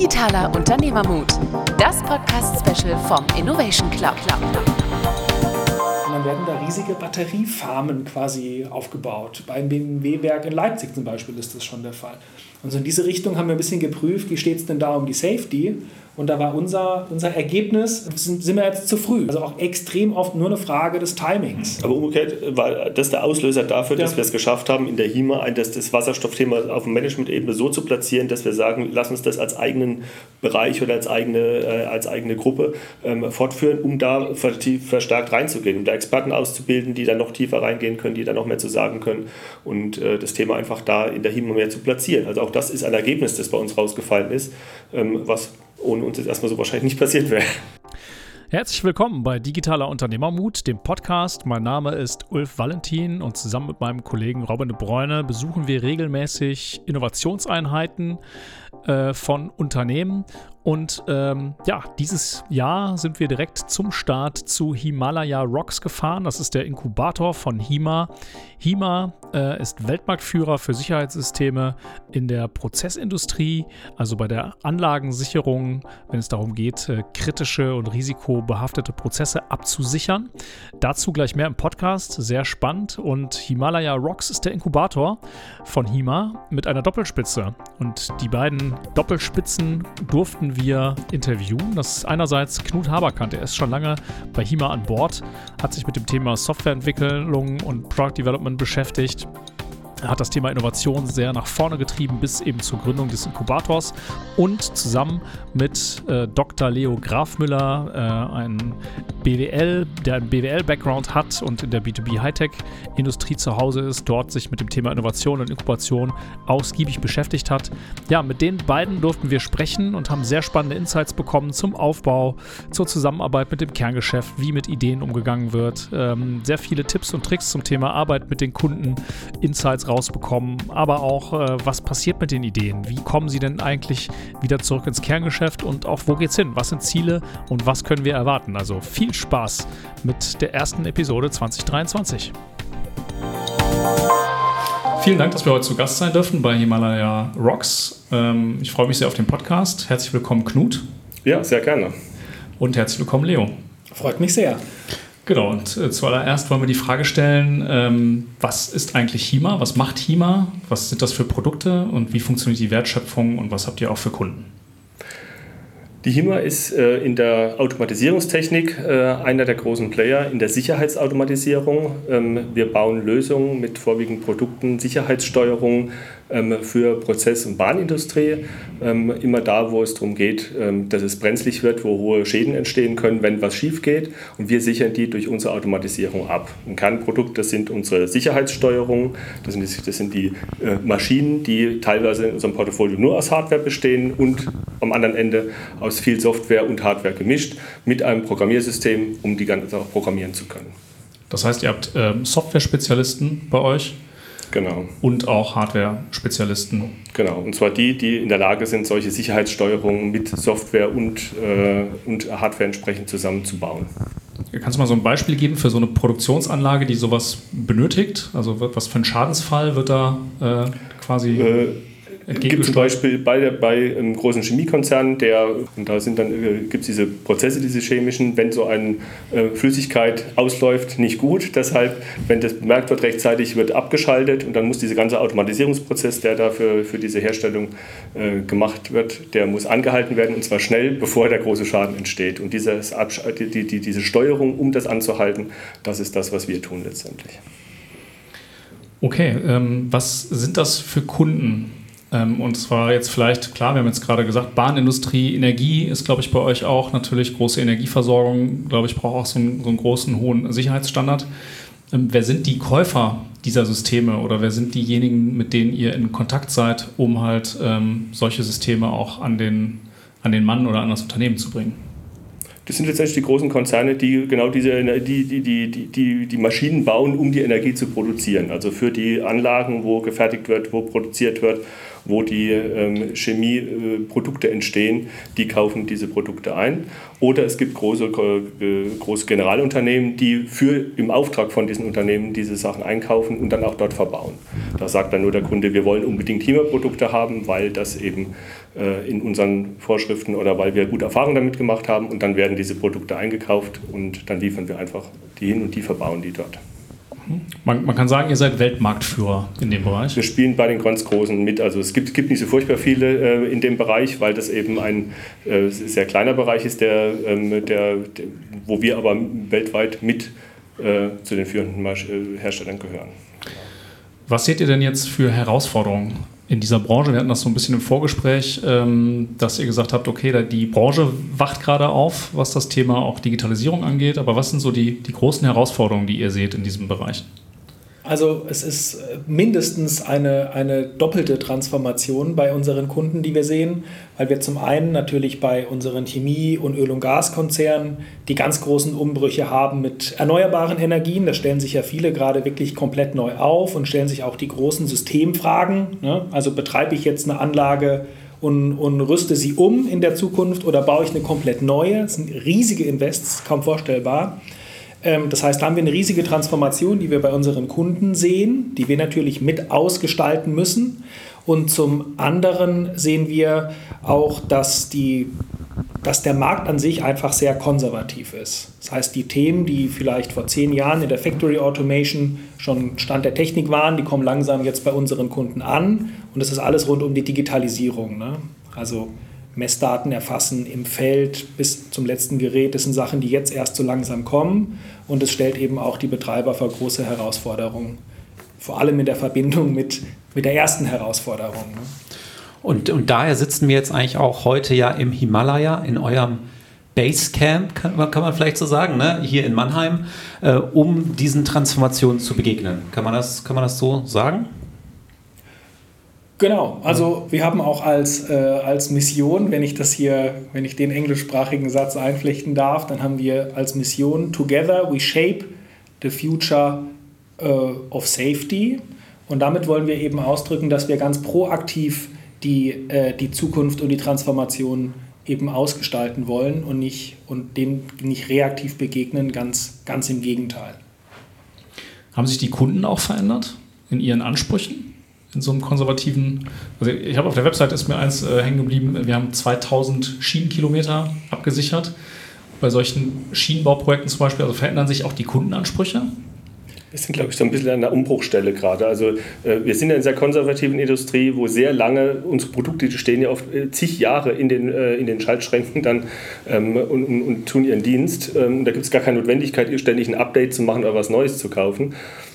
Digitaler Unternehmermut, das Podcast-Special vom Innovation Club. Dann werden da riesige Batteriefarmen quasi aufgebaut. Beim BMW-Werk in Leipzig zum Beispiel ist das schon der Fall. Und so in diese Richtung haben wir ein bisschen geprüft, wie steht es denn da um die Safety? Und da war unser, unser Ergebnis, sind, sind wir jetzt zu früh. Also auch extrem oft nur eine Frage des Timings. Aber umgekehrt war das der Auslöser dafür, dass ja. wir es geschafft haben, in der HIMA das, das Wasserstoffthema auf Management-Ebene so zu platzieren, dass wir sagen, lass uns das als eigenen Bereich oder als eigene, äh, als eigene Gruppe ähm, fortführen, um da verstärkt reinzugehen, um da Experten auszubilden, die dann noch tiefer reingehen können, die dann noch mehr zu sagen können und äh, das Thema einfach da in der HIMA mehr zu platzieren. Also auch das ist ein Ergebnis, das bei uns rausgefallen ist, ähm, was ohne uns jetzt erstmal so wahrscheinlich nicht passiert wäre. Herzlich willkommen bei Digitaler Unternehmermut, dem Podcast. Mein Name ist Ulf Valentin und zusammen mit meinem Kollegen Robin de Bruyne besuchen wir regelmäßig Innovationseinheiten äh, von Unternehmen und ähm, ja, dieses Jahr sind wir direkt zum Start zu Himalaya Rocks gefahren. Das ist der Inkubator von HIMA. HIMA äh, ist Weltmarktführer für Sicherheitssysteme in der Prozessindustrie, also bei der Anlagensicherung, wenn es darum geht, äh, kritische und risikobehaftete Prozesse abzusichern. Dazu gleich mehr im Podcast. Sehr spannend. Und Himalaya Rocks ist der Inkubator von HIMA mit einer Doppelspitze. Und die beiden Doppelspitzen durften wir interviewen. Das ist einerseits Knut Haberkant, er ist schon lange bei HIMA an Bord, hat sich mit dem Thema Softwareentwicklung und Product Development beschäftigt hat das Thema Innovation sehr nach vorne getrieben bis eben zur Gründung des Inkubators und zusammen mit äh, Dr. Leo Grafmüller, äh, ein BWL, der einen BWL-Background hat und in der B2B Hightech-Industrie zu Hause ist, dort sich mit dem Thema Innovation und Inkubation ausgiebig beschäftigt hat. Ja, mit den beiden durften wir sprechen und haben sehr spannende Insights bekommen zum Aufbau, zur Zusammenarbeit mit dem Kerngeschäft, wie mit Ideen umgegangen wird. Ähm, sehr viele Tipps und Tricks zum Thema Arbeit mit den Kunden, Insights rausbekommen, aber auch, äh, was passiert mit den Ideen? Wie kommen sie denn eigentlich wieder zurück ins Kerngeschäft und auch wo geht's hin? Was sind Ziele und was können wir erwarten? Also viel Spaß mit der ersten Episode 2023. Vielen Dank, dass wir heute zu Gast sein dürfen bei Himalaya Rocks. Ähm, ich freue mich sehr auf den Podcast. Herzlich willkommen, Knut. Ja, sehr gerne. Und herzlich willkommen, Leo. Freut mich sehr. Genau, und äh, zuallererst wollen wir die Frage stellen, ähm, was ist eigentlich HIMA? Was macht HIMA? Was sind das für Produkte und wie funktioniert die Wertschöpfung und was habt ihr auch für Kunden? Die HIMA ist äh, in der Automatisierungstechnik äh, einer der großen Player in der Sicherheitsautomatisierung. Ähm, wir bauen Lösungen mit vorwiegend Produkten, Sicherheitssteuerung, für Prozess- und Bahnindustrie. Ähm, immer da, wo es darum geht, ähm, dass es brenzlig wird, wo hohe Schäden entstehen können, wenn was schief geht. Und wir sichern die durch unsere Automatisierung ab. Ein Kernprodukt, das sind unsere Sicherheitssteuerungen. Das sind, die, das sind die äh, Maschinen, die teilweise in unserem Portfolio nur aus Hardware bestehen und am anderen Ende aus viel Software und Hardware gemischt mit einem Programmiersystem, um die ganze Sache programmieren zu können. Das heißt, ihr habt ähm, Software-Spezialisten bei euch? Genau. Und auch Hardware-Spezialisten. Genau, und zwar die, die in der Lage sind, solche Sicherheitssteuerungen mit Software und, äh, und Hardware entsprechend zusammenzubauen. Kannst du mal so ein Beispiel geben für so eine Produktionsanlage, die sowas benötigt? Also was für ein Schadensfall wird da äh, quasi... Äh, gibt zum Beispiel bei, bei einem großen Chemiekonzern, der, und da sind dann, äh, gibt es diese Prozesse, diese chemischen, wenn so eine äh, Flüssigkeit ausläuft, nicht gut. Deshalb, wenn das bemerkt wird, rechtzeitig wird abgeschaltet und dann muss dieser ganze Automatisierungsprozess, der dafür für diese Herstellung äh, gemacht wird, der muss angehalten werden und zwar schnell, bevor der große Schaden entsteht. Und dieses die, die, diese Steuerung, um das anzuhalten, das ist das, was wir tun letztendlich. Okay, ähm, was sind das für Kunden? Ähm, und zwar jetzt vielleicht, klar, wir haben jetzt gerade gesagt, Bahnindustrie, Energie ist, glaube ich, bei euch auch natürlich große Energieversorgung, glaube ich, braucht auch so einen, so einen großen, hohen Sicherheitsstandard. Ähm, wer sind die Käufer dieser Systeme oder wer sind diejenigen, mit denen ihr in Kontakt seid, um halt ähm, solche Systeme auch an den, an den Mann oder an das Unternehmen zu bringen? Das sind letztendlich die großen Konzerne, die genau diese die, die, die, die, die Maschinen bauen, um die Energie zu produzieren. Also für die Anlagen, wo gefertigt wird, wo produziert wird wo die ähm, Chemieprodukte entstehen, die kaufen diese Produkte ein. Oder es gibt große, äh, große Generalunternehmen, die für, im Auftrag von diesen Unternehmen diese Sachen einkaufen und dann auch dort verbauen. Da sagt dann nur der Kunde, wir wollen unbedingt HIMA-Produkte haben, weil das eben äh, in unseren Vorschriften oder weil wir gute Erfahrungen damit gemacht haben und dann werden diese Produkte eingekauft und dann liefern wir einfach die hin und die verbauen die dort. Man, man, kann sagen, ihr seid Weltmarktführer in dem Bereich. Wir spielen bei den ganz Großen mit. Also es gibt, gibt nicht so furchtbar viele äh, in dem Bereich, weil das eben ein äh, sehr kleiner Bereich ist, der, ähm, der, der, wo wir aber weltweit mit äh, zu den führenden äh, Herstellern gehören. Was seht ihr denn jetzt für Herausforderungen in dieser Branche? Wir hatten das so ein bisschen im Vorgespräch, ähm, dass ihr gesagt habt, okay, die Branche wacht gerade auf, was das Thema auch Digitalisierung angeht. Aber was sind so die, die großen Herausforderungen, die ihr seht in diesem Bereich? Also es ist äh, mindestens eine, eine doppelte Transformation bei unseren Kunden, die wir sehen, weil wir zum einen natürlich bei unseren Chemie- und Öl- und Gaskonzernen die ganz großen Umbrüche haben mit erneuerbaren Energien. Da stellen sich ja viele gerade wirklich komplett neu auf und stellen sich auch die großen Systemfragen. Ne? Also betreibe ich jetzt eine Anlage und, und rüste sie um in der Zukunft oder baue ich eine komplett neue? Das sind riesige Invests, kaum vorstellbar. Ähm, das heißt, da haben wir eine riesige Transformation, die wir bei unseren Kunden sehen, die wir natürlich mit ausgestalten müssen. Und zum anderen sehen wir auch, dass, die, dass der Markt an sich einfach sehr konservativ ist. Das heißt, die Themen, die vielleicht vor zehn Jahren in der Factory Automation schon Stand der Technik waren, die kommen langsam jetzt bei unseren Kunden an. Und das ist alles rund um die Digitalisierung. Ne? Also Messdaten erfassen im Feld bis zum letzten Gerät. Das sind Sachen, die jetzt erst so langsam kommen. Und es stellt eben auch die Betreiber vor große Herausforderungen. Vor allem in der Verbindung mit, mit der ersten Herausforderung. Ne? Und, und daher sitzen wir jetzt eigentlich auch heute ja im Himalaya, in eurem Basecamp, kann man, kann man vielleicht so sagen, ne? hier in Mannheim, äh, um diesen Transformationen zu begegnen. Kann man das, kann man das so sagen? Genau, also wir haben auch als, äh, als Mission, wenn ich das hier, wenn ich den englischsprachigen Satz einflechten darf, dann haben wir als Mission Together we shape the future uh, of safety. Und damit wollen wir eben ausdrücken, dass wir ganz proaktiv die, äh, die Zukunft und die Transformation eben ausgestalten wollen und nicht und dem nicht reaktiv begegnen, ganz, ganz im Gegenteil. Haben sich die Kunden auch verändert in ihren Ansprüchen? In so einem konservativen. Also ich habe auf der Website ist mir eins äh, hängen geblieben. Wir haben 2000 Schienenkilometer abgesichert. Bei solchen Schienenbauprojekten zum Beispiel, also verändern sich auch die Kundenansprüche. Wir sind, glaube ich, so ein bisschen an der Umbruchstelle gerade. Also äh, wir sind in einer sehr konservativen Industrie, wo sehr lange unsere Produkte die stehen ja oft äh, zig Jahre in den, äh, in den Schaltschränken dann ähm, und, und, und, tun ihren Dienst. Ähm, da gibt es gar keine Notwendigkeit, ständig ein Update zu machen oder was Neues zu kaufen.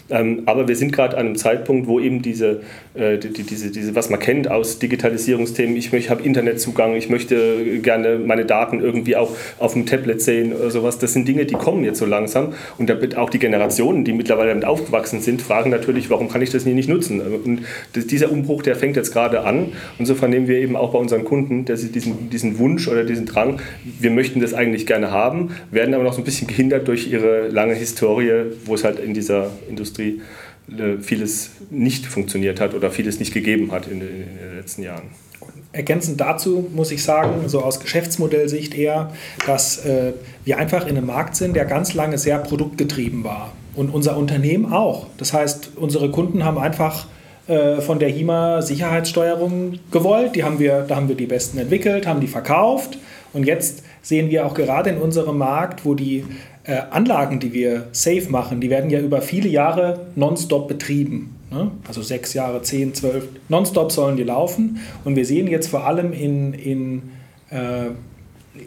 Ähm, aber wir sind gerade an einem Zeitpunkt, wo eben diese, äh, die, diese, diese, was man kennt aus Digitalisierungsthemen, ich, habe Internetzugang, ich möchte gerne meine Daten irgendwie auch auf dem Tablet sehen oder sowas, das sind Dinge, die kommen jetzt so langsam. Und auch die Generationen, die mittlerweile damit aufgewachsen sind, fragen natürlich, warum kann ich das nicht nutzen? Und dieser Umbruch, der fängt jetzt gerade an. Und so vernehmen wir eben auch bei unseren Kunden, dass sie diesen, diesen Wunsch oder diesen Drang, wir möchten das eigentlich gerne haben, werden aber noch so ein bisschen gehindert durch ihre lange Historie, wo es halt in dieser Industrie Industrie äh, vieles nicht funktioniert hat oder vieles nicht gegeben hat in, den letzten Jahren. Ergänzend dazu muss ich sagen, so aus Geschäftsmodellsicht eher, dass äh, wir einfach in einem Markt sind, der ganz lange sehr produktgetrieben war. Und unser Unternehmen auch. Das heißt, unsere Kunden haben einfach äh, von der HIMA Sicherheitssteuerung gewollt. Die haben wir, da haben wir die besten entwickelt, haben die verkauft. Und jetzt sehen wir auch gerade in unserem Markt, wo die äh, Anlagen, die wir safe machen, die werden ja über viele Jahre nonstop betrieben. Ne? Also sechs Jahre, zehn, zwölf, nonstop sollen die laufen. Und wir sehen jetzt vor allem in, in äh,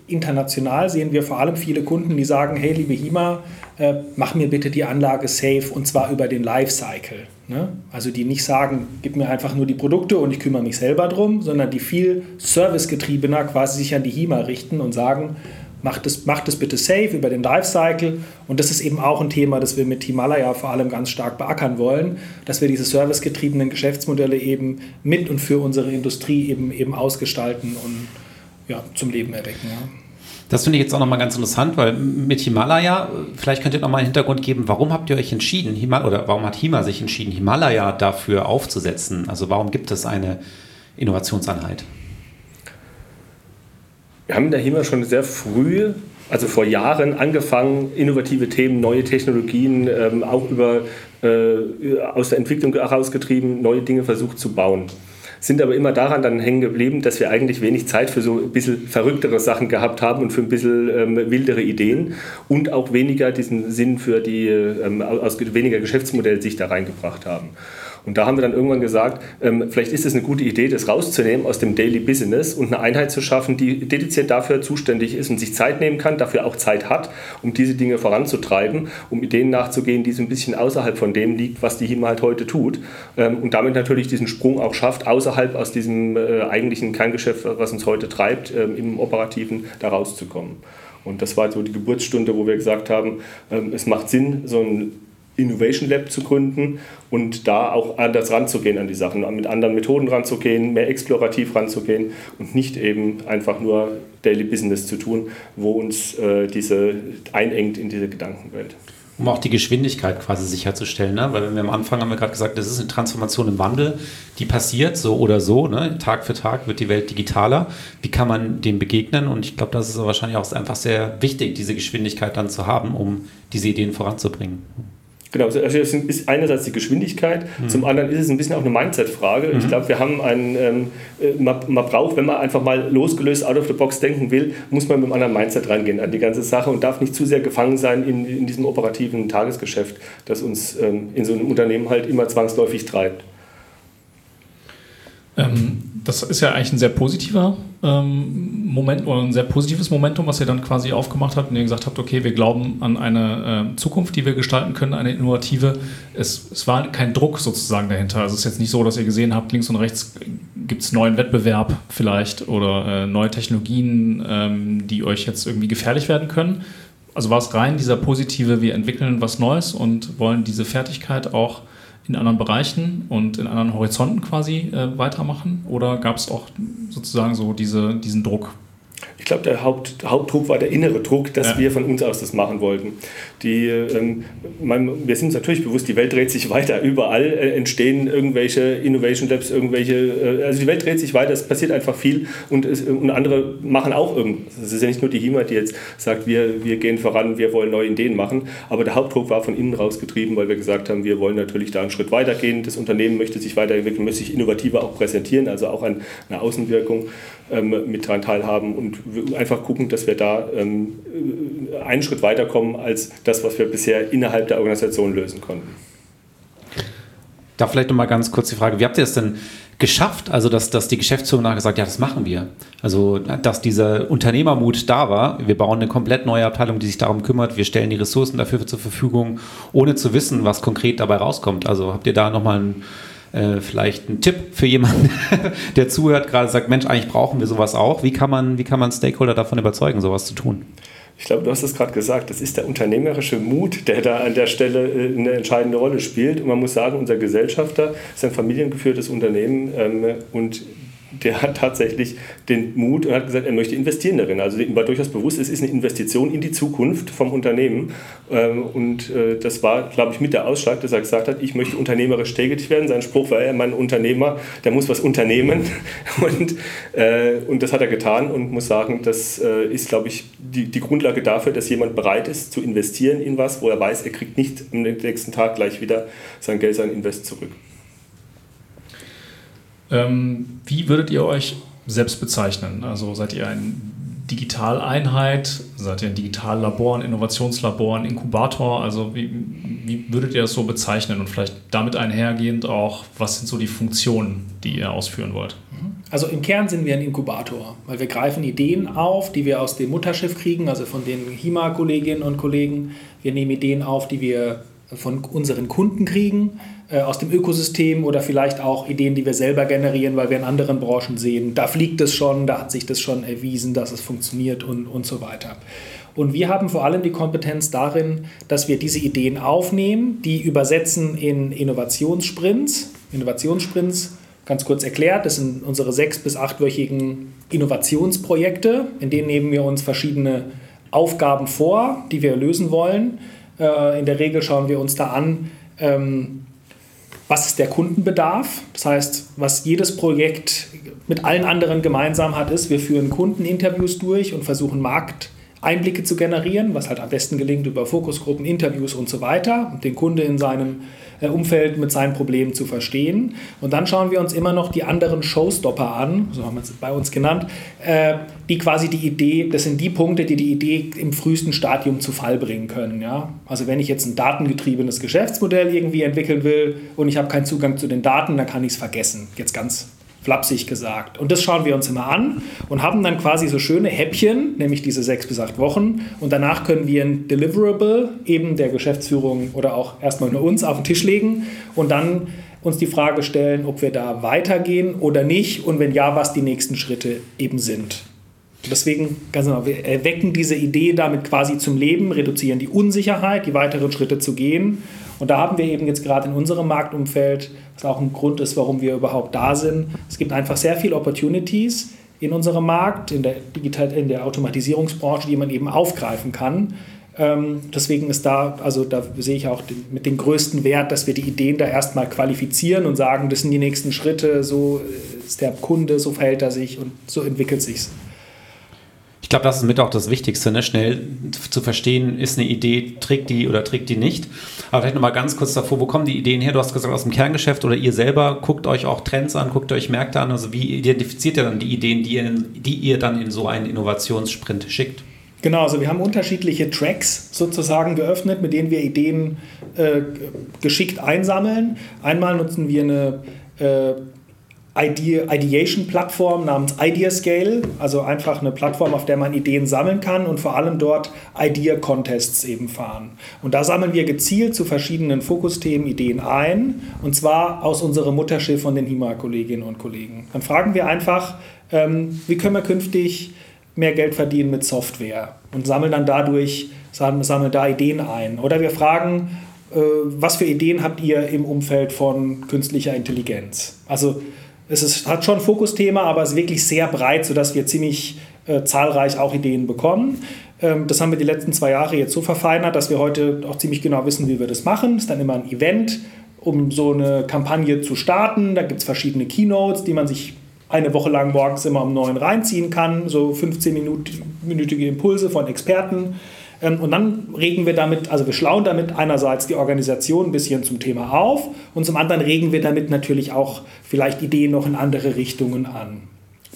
international sehen wir vor allem viele Kunden, die sagen, hey liebe HIMA, äh, mach mir bitte die Anlage safe und zwar über den Lifecycle. Ne? Also die nicht sagen, gib mir einfach nur die Produkte und ich kümmere mich selber drum, sondern die viel servicegetriebener quasi sich an die HIMA richten und sagen, macht es, macht es bitte safe über den Lifecycle. Und das ist eben auch ein Thema, das wir mit Himalaya vor allem ganz stark beackern wollen, dass wir diese servicegetriebenen Geschäftsmodelle eben mit und für unsere Industrie eben, eben ausgestalten und ja, zum Leben erwecken. Ja. Das finde ich jetzt auch nochmal ganz interessant, weil mit Himalaya, vielleicht könnt ihr nochmal einen Hintergrund geben, warum habt ihr euch entschieden, Himal oder warum hat Hima sich entschieden, Himalaya dafür aufzusetzen? Also warum gibt es eine Innovationseinheit? Wir haben der HIMA schon sehr früh, also vor Jahren, angefangen, innovative Themen, neue Technologien, ähm, auch über, äh, aus der Entwicklung herausgetrieben, neue Dinge versucht zu bauen. sind aber immer daran dann hängen geblieben, dass wir eigentlich wenig Zeit für so ein bisschen verrücktere Sachen gehabt haben und für ein bisschen ähm, wildere Ideen und auch weniger diesen Sinn für die, ähm, aus weniger Geschäftsmodell sich da reingebracht haben. Und da haben wir dann irgendwann gesagt, ähm, vielleicht ist es eine gute Idee, das rauszunehmen aus dem Daily Business und eine Einheit zu schaffen, die dediziert dafür zuständig ist und sich Zeit nehmen kann, dafür auch Zeit hat, um diese Dinge voranzutreiben, um Ideen nachzugehen, die so ein bisschen außerhalb von dem liegt, was die HIMA halt heute tut. Ähm, und damit natürlich diesen Sprung auch schafft, außerhalb aus diesem äh, eigentlichen Kerngeschäft, was uns heute treibt, ähm, im Operativen da rauszukommen. Und das war so die Geburtsstunde, wo wir gesagt haben, ähm, es macht Sinn, so ein Innovation Lab zu gründen und da auch anders ranzugehen an die Sachen, mit anderen Methoden ranzugehen, mehr explorativ ranzugehen und nicht eben einfach nur Daily Business zu tun, wo uns äh, diese einengt in diese Gedankenwelt. Um auch die Geschwindigkeit quasi sicherzustellen, ne? weil wir am Anfang haben wir gerade gesagt, das ist eine Transformation im Wandel, die passiert so oder so, ne? Tag für Tag wird die Welt digitaler. Wie kann man dem begegnen? Und ich glaube, das ist wahrscheinlich auch einfach sehr wichtig, diese Geschwindigkeit dann zu haben, um diese Ideen voranzubringen. Genau, also es ist einerseits die Geschwindigkeit, mhm. zum anderen ist es ein bisschen auch eine Mindset-Frage. Mhm. Ich glaube, wir haben einen, ähm, äh, man, man, braucht, wenn man einfach mal losgelöst out of the box denken will, muss man mit einem anderen Mindset rangehen an die ganze Sache und darf nicht zu sehr gefangen sein in, in diesem operativen Tagesgeschäft, das uns ähm, in so einem Unternehmen halt immer zwangsläufig treibt. Ähm, das ist ja eigentlich ein sehr positiver ähm, Moment oder ein sehr positives Momentum, was ihr dann quasi aufgemacht habt, und ihr gesagt habt, okay, wir glauben an eine äh, Zukunft, die wir gestalten können, eine innovative. Es, es war kein Druck sozusagen dahinter. Also es ist jetzt nicht so, dass ihr gesehen habt, links und rechts gibt es neuen Wettbewerb vielleicht oder äh, neue Technologien, ähm, die euch jetzt irgendwie gefährlich werden können. Also war es rein dieser positive, wir entwickeln was Neues und wollen diese Fertigkeit auch in anderen Bereichen und in anderen Horizonten quasi äh, weitermachen? Oder gab es auch sozusagen so diese, diesen Druck glaube, der Haupt, Hauptdruck war der innere Druck, dass ja. wir von uns aus das machen wollten. Die, ähm, man, wir sind uns natürlich bewusst, die Welt dreht sich weiter. Überall äh, entstehen irgendwelche Innovation Labs, irgendwelche, äh, also die Welt dreht sich weiter, es passiert einfach viel und, es, und andere machen auch irgendwas. Es ist ja nicht nur die HIMA, die jetzt sagt, wir, wir gehen voran, wir wollen neue Ideen machen, aber der Hauptdruck war von innen raus getrieben, weil wir gesagt haben, wir wollen natürlich da einen Schritt weiter gehen. Das Unternehmen möchte sich weiterentwickeln, möchte sich innovativer auch präsentieren, also auch eine Außenwirkung ähm, mit daran teilhaben und einfach gucken, dass wir da ähm, einen Schritt weiterkommen als das, was wir bisher innerhalb der Organisation lösen konnten. Da vielleicht nochmal ganz kurz die Frage, wie habt ihr es denn geschafft, also dass, dass die Geschäftsführung nachher gesagt, ja, das machen wir. Also, dass dieser Unternehmermut da war. Wir bauen eine komplett neue Abteilung, die sich darum kümmert. Wir stellen die Ressourcen dafür zur Verfügung, ohne zu wissen, was konkret dabei rauskommt. Also habt ihr da nochmal einen äh, vielleicht ein Tipp für jemanden, der zuhört, gerade sagt, Mensch, eigentlich brauchen wir sowas auch. Wie kann man, wie kann man Stakeholder davon überzeugen, sowas zu tun? Ich glaube, du hast es gerade gesagt, das ist der unternehmerische Mut, der da an der Stelle äh, eine entscheidende Rolle spielt. Und man muss sagen, unser Gesellschafter ist ein familiengeführtes Unternehmen ähm, und der hat tatsächlich den Mut und hat gesagt, er möchte investieren darin. Also ihm war durchaus bewusst, es ist eine Investition in die Zukunft vom Unternehmen. Ähm, und äh, das war, glaube ich, mit der Ausschlag, dass er gesagt hat, ich möchte unternehmerisch tätig werden. Sein Spruch war, er mein Unternehmer, der muss was unternehmen. Und, äh, und das hat er getan und muss sagen, das äh, ist, glaube ich, die, die Grundlage dafür, dass jemand bereit ist zu investieren in was, wo er weiß, er kriegt nicht am nächsten Tag gleich wieder sein Geld, sein Invest zurück. Ähm, wie würdet ihr euch selbst bezeichnen? Also seid ihr eine Digitaleinheit? Seid ihr ein Digitallabor, ein Innovationslabor, ein Inkubator? Also wie, wie würdet ihr das so bezeichnen? Und vielleicht damit einhergehend auch, was sind so die Funktionen, die ihr ausführen wollt? Also im Kern sind wir ein Inkubator, weil wir greifen Ideen auf, die wir aus dem Mutterschiff kriegen, also von den HIMA-Kolleginnen und Kollegen. Wir nehmen Ideen auf, die wir von unseren Kunden kriegen aus dem Ökosystem oder vielleicht auch Ideen, die wir selber generieren, weil wir in anderen Branchen sehen, da fliegt es schon, da hat sich das schon erwiesen, dass es funktioniert und, und so weiter. Und wir haben vor allem die Kompetenz darin, dass wir diese Ideen aufnehmen, die übersetzen in Innovationssprints. Innovationssprints, ganz kurz erklärt, das sind unsere sechs- bis achtwöchigen Innovationsprojekte, in denen nehmen wir uns verschiedene Aufgaben vor, die wir lösen wollen. Äh, in der Regel schauen wir uns da an, ähm, was ist der Kundenbedarf. Das heißt, was jedes Projekt mit allen anderen gemeinsam hat, ist, wir führen Kundeninterviews durch und versuchen Markteinblicke zu generieren, was halt am besten gelingt über Fokusgruppen, Interviews und so weiter, und den Kunde in seinem Umfeld mit seinen Problemen zu verstehen. Und dann schauen wir uns immer noch die anderen Showstopper an, so haben wir es bei uns genannt, äh, die quasi die Idee, das sind die Punkte, die die Idee im frühesten Stadium zu Fall bringen können. Ja? Also wenn ich jetzt ein datengetriebenes Geschäftsmodell irgendwie entwickeln will und ich habe keinen Zugang zu den Daten, dann kann ich es vergessen. Jetzt ganz flapsig gesagt. Und das schauen wir uns immer an und haben dann quasi so schöne Häppchen, nämlich diese sechs bis acht Wochen. Und danach können wir ein Deliverable eben der Geschäftsführung oder auch erstmal nur uns auf den Tisch legen und dann uns die Frage stellen, ob wir da weitergehen oder nicht und wenn ja, was die nächsten Schritte eben sind. Deswegen, ganz genau, wir erwecken diese Idee damit quasi zum Leben, reduzieren die Unsicherheit, die weiteren Schritte zu gehen und da haben wir eben jetzt gerade in unserem Marktumfeld, was auch ein Grund ist, warum wir überhaupt da sind, es gibt einfach sehr viele Opportunities in unserem Markt, in der, Digital in der Automatisierungsbranche, die man eben aufgreifen kann. Ähm, deswegen ist da, also da sehe ich auch den, mit dem größten Wert, dass wir die Ideen da erstmal qualifizieren und sagen, das sind die nächsten Schritte, so ist der Kunde, so verhält er sich und so entwickelt sich's. Ich glaube, das ist mit auch das Wichtigste, ne? schnell zu verstehen, ist eine Idee, trägt die oder trägt die nicht. Aber vielleicht nochmal ganz kurz davor, wo kommen die Ideen her? Du hast gesagt, aus dem Kerngeschäft oder ihr selber guckt euch auch Trends an, guckt euch Märkte an. Also wie identifiziert ihr dann die Ideen, die ihr, die ihr dann in so einen Innovationssprint schickt? Genau, also wir haben unterschiedliche Tracks sozusagen geöffnet, mit denen wir Ideen äh, geschickt einsammeln. Einmal nutzen wir eine äh, Ideation-Plattform namens Ideascale, also einfach eine Plattform, auf der man Ideen sammeln kann und vor allem dort Idea-Contests eben fahren. Und da sammeln wir gezielt zu verschiedenen Fokusthemen Ideen ein, und zwar aus unserem Mutterschiff von den HIMA-Kolleginnen und Kollegen. Dann fragen wir einfach, ähm, wie können wir künftig mehr Geld verdienen mit Software und sammeln dann dadurch, sammeln da Ideen ein. Oder wir fragen, äh, was für Ideen habt ihr im Umfeld von künstlicher Intelligenz? Also es ist, hat schon Fokusthema, aber es ist wirklich sehr breit, sodass wir ziemlich äh, zahlreich auch Ideen bekommen. Ähm, das haben wir die letzten zwei Jahre jetzt so verfeinert, dass wir heute auch ziemlich genau wissen, wie wir das machen. Es ist dann immer ein Event, um so eine Kampagne zu starten. Da gibt es verschiedene Keynotes, die man sich eine Woche lang morgens immer um neun reinziehen kann, so 15-minütige Impulse von Experten. Ähm, und dann regen wir damit, also wir schlauen damit einerseits die Organisation ein bisschen zum Thema auf und zum anderen regen wir damit natürlich auch vielleicht Ideen noch in andere Richtungen an.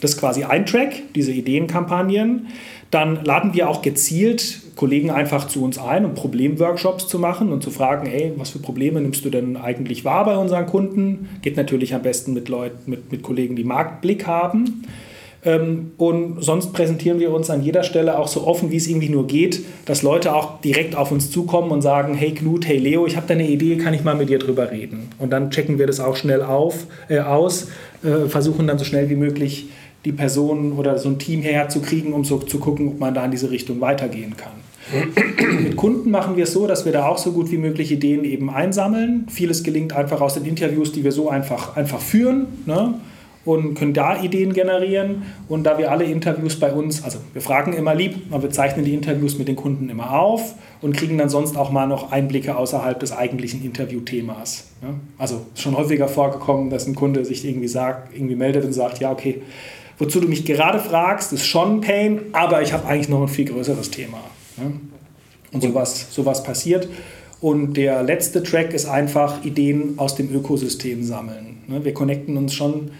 Das ist quasi ein Track, diese Ideenkampagnen. Dann laden wir auch gezielt Kollegen einfach zu uns ein, um Problemworkshops zu machen und zu fragen, ey, was für Probleme nimmst du denn eigentlich wahr bei unseren Kunden? Geht natürlich am besten mit Leuten, mit, mit Kollegen, die Marktblick haben. Ähm, und sonst präsentieren wir uns an jeder Stelle auch so offen, wie es irgendwie nur geht, dass Leute auch direkt auf uns zukommen und sagen, hey Knut, hey Leo, ich habe da eine Idee, kann ich mal mit dir drüber reden? Und dann checken wir das auch schnell auf, äh, aus, äh, versuchen dann so schnell wie möglich die Person oder so ein Team herzukriegen, um so zu gucken, ob man da in diese Richtung weitergehen kann. Mit Kunden machen wir es so, dass wir da auch so gut wie möglich Ideen eben einsammeln. Vieles gelingt einfach aus den Interviews, die wir so einfach, einfach führen. Ne? Und können da Ideen generieren. Und da wir alle Interviews bei uns, also wir fragen immer lieb, aber wir zeichnen die Interviews mit den Kunden immer auf und kriegen dann sonst auch mal noch Einblicke außerhalb des eigentlichen Interviewthemas. Also schon häufiger vorgekommen, dass ein Kunde sich irgendwie sagt, irgendwie meldet und sagt, ja, okay, wozu du mich gerade fragst, ist schon ein Pain, aber ich habe eigentlich noch ein viel größeres Thema. Und sowas, sowas passiert. Und der letzte Track ist einfach Ideen aus dem Ökosystem sammeln. Wir connecten uns schon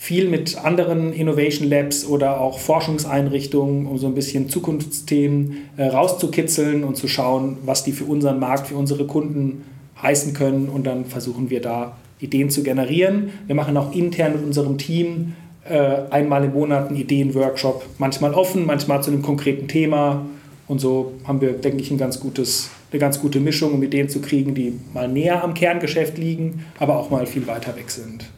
viel mit anderen Innovation Labs oder auch Forschungseinrichtungen, um so ein bisschen Zukunftsthemen äh, rauszukitzeln und zu schauen, was die für unseren Markt, für unsere Kunden heißen können. Und dann versuchen wir da Ideen zu generieren. Wir machen auch intern mit unserem Team äh, einmal im Monat einen Ideenworkshop, manchmal offen, manchmal zu einem konkreten Thema. Und so haben wir, denke ich, ein ganz gutes, eine ganz gute Mischung, um Ideen zu kriegen, die mal näher am Kerngeschäft liegen, aber auch mal viel weiter weg sind.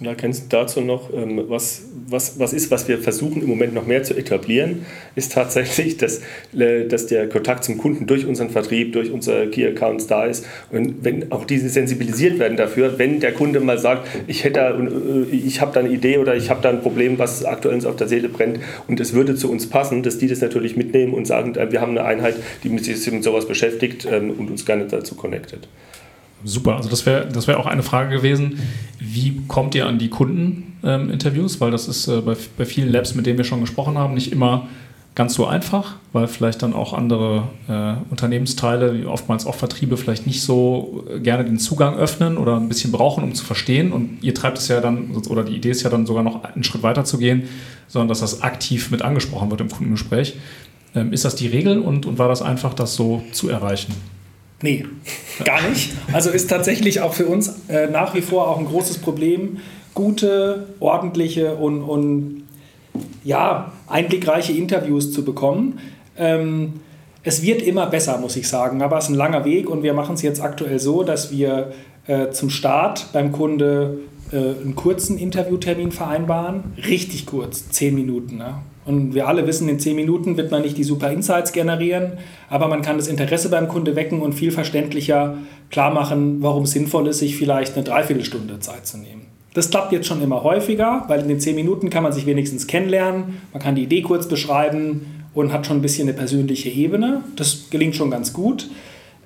Ja, kennst du dazu noch, ähm, was, was, was ist, was wir versuchen im Moment noch mehr zu etablieren, ist tatsächlich, dass, äh, dass der Kontakt zum Kunden durch unseren Vertrieb, durch unsere Key Accounts da ist und wenn auch diese sensibilisiert werden dafür, wenn der Kunde mal sagt, ich hätte, äh, ich habe da eine Idee oder ich habe da ein Problem, was aktuell uns auf der Seele brennt und es würde zu uns passen, dass die das natürlich mitnehmen und sagen, äh, wir haben eine Einheit, die sich mit sowas beschäftigt ähm, und uns gerne dazu connectet. Super, also das wäre das wär auch eine Frage gewesen. Wie kommt ihr an die Kundeninterviews? Ähm, Weil das ist äh, bei, bei vielen Labs, mit denen wir schon gesprochen haben, nicht immer ganz so einfach, weil vielleicht dann auch andere äh, Unternehmensteile, oftmals auch Vertriebe, vielleicht nicht so gerne den Zugang öffnen oder ein bisschen brauchen, um zu verstehen. Und ihr treibt es ja dann, oder die Idee ist ja dann sogar noch einen Schritt weiter zu gehen, sondern dass das aktiv mit angesprochen wird im Kundengespräch. Ähm, ist das die Regel und, und war das einfach, das so zu erreichen? Nee, gar nicht. Also ist tatsächlich auch für uns äh, nach wie vor auch ein großes Problem, gute, ordentliche und, und ja, einblickreiche Interviews zu bekommen. Ähm, es wird immer besser, muss ich sagen, aber es ist ein langer Weg und wir machen es jetzt aktuell so, dass wir äh, zum Start beim Kunde äh, einen kurzen Interviewtermin vereinbaren. Richtig kurz, zehn Minuten. Ne? Und wir alle wissen, in zehn Minuten wird man nicht die super Insights generieren, aber man kann das Interesse beim Kunde wecken und viel verständlicher klar machen, warum es sinnvoll ist, sich vielleicht eine Dreiviertelstunde Zeit zu nehmen. Das klappt jetzt schon immer häufiger, weil in den zehn Minuten kann man sich wenigstens kennenlernen, man kann die Idee kurz beschreiben und hat schon ein bisschen eine persönliche Ebene. Das gelingt schon ganz gut.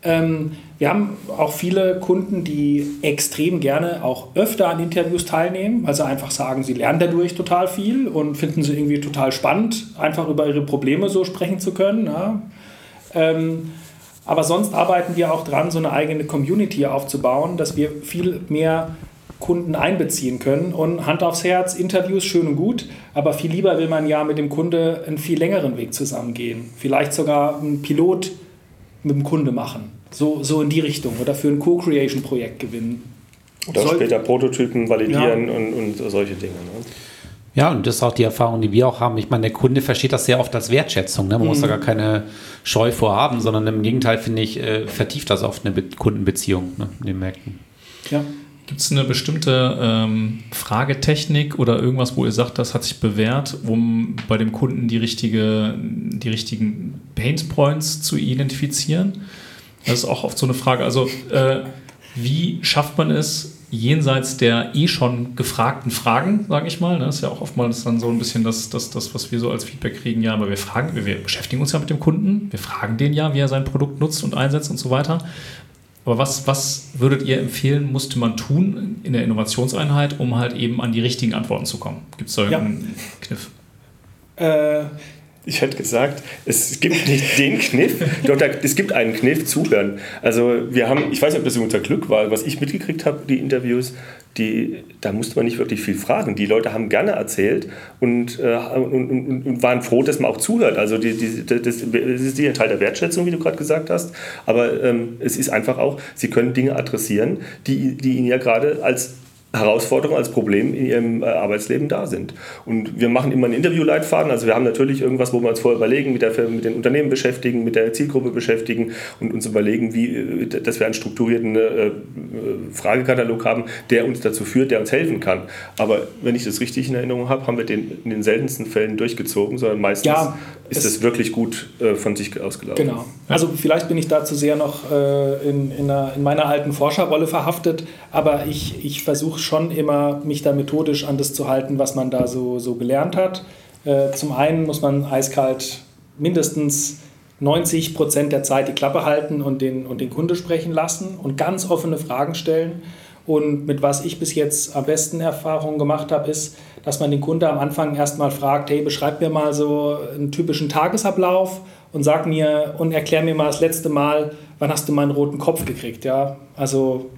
Ähm, wir haben auch viele Kunden, die extrem gerne auch öfter an Interviews teilnehmen, weil sie einfach sagen, sie lernen dadurch total viel und finden sie irgendwie total spannend, einfach über ihre Probleme so sprechen zu können. Ja. Ähm, aber sonst arbeiten wir auch dran, so eine eigene Community aufzubauen, dass wir viel mehr Kunden einbeziehen können. Und Hand aufs Herz, Interviews schön und gut, aber viel lieber will man ja mit dem Kunde einen viel längeren Weg zusammengehen. Vielleicht sogar einen Pilot mit dem Kunde machen. So, so in die Richtung oder für ein Co-Creation-Projekt gewinnen. Oder Soll später Prototypen validieren ja. und, und solche Dinge. Ne? Ja, und das ist auch die Erfahrung, die wir auch haben. Ich meine, der Kunde versteht das sehr oft als Wertschätzung. Ne? Man mhm. muss da gar keine Scheu vorhaben, sondern im Gegenteil, finde ich, äh, vertieft das oft eine Be Kundenbeziehung ne, in den Märkten. Ja. Gibt es eine bestimmte ähm, Fragetechnik oder irgendwas, wo ihr sagt, das hat sich bewährt, um bei dem Kunden die, richtige, die richtigen Painpoints zu identifizieren? Das ist auch oft so eine Frage. Also, äh, wie schafft man es, jenseits der eh schon gefragten Fragen, sage ich mal. Ne? Das ist ja auch oftmals dann so ein bisschen das, das, das, was wir so als Feedback kriegen. Ja, aber wir fragen, wir, wir beschäftigen uns ja mit dem Kunden, wir fragen den ja, wie er sein Produkt nutzt und einsetzt und so weiter. Aber was, was würdet ihr empfehlen, musste man tun in der Innovationseinheit, um halt eben an die richtigen Antworten zu kommen? Gibt es da irgendeinen ja. Kniff? Äh, ich hätte gesagt, es gibt nicht den Kniff, doch es gibt einen Kniff, zuhören. Also wir haben, ich weiß nicht, ob das unser Glück war, was ich mitgekriegt habe, die Interviews, die, da musste man nicht wirklich viel fragen. Die Leute haben gerne erzählt und, äh, und, und, und waren froh, dass man auch zuhört. Also die, die, das, das ist ein Teil der Wertschätzung, wie du gerade gesagt hast, aber ähm, es ist einfach auch, sie können Dinge adressieren, die, die ihnen ja gerade als Herausforderungen als Problem in ihrem äh, Arbeitsleben da sind. Und wir machen immer einen Interviewleitfaden. Also wir haben natürlich irgendwas, wo wir uns vorher überlegen, mit, der, mit den Unternehmen beschäftigen, mit der Zielgruppe beschäftigen und uns überlegen, wie, äh, dass wir einen strukturierten äh, Fragekatalog haben, der uns dazu führt, der uns helfen kann. Aber wenn ich das richtig in Erinnerung habe, haben wir den in den seltensten Fällen durchgezogen, sondern meistens ja, ist es wirklich gut von sich ausgelaufen. Genau. Also vielleicht bin ich dazu sehr noch in, in, einer, in meiner alten Forscherrolle verhaftet, aber ich, ich versuche schon immer, mich da methodisch an das zu halten, was man da so, so gelernt hat. Äh, zum einen muss man eiskalt mindestens 90 Prozent der Zeit die Klappe halten und den, und den Kunde sprechen lassen und ganz offene Fragen stellen. Und mit was ich bis jetzt am besten Erfahrungen gemacht habe, ist, dass man den Kunde am Anfang erstmal fragt, hey, beschreib mir mal so einen typischen Tagesablauf und sag mir und erklär mir mal das letzte Mal, wann hast du meinen roten Kopf gekriegt, ja? Also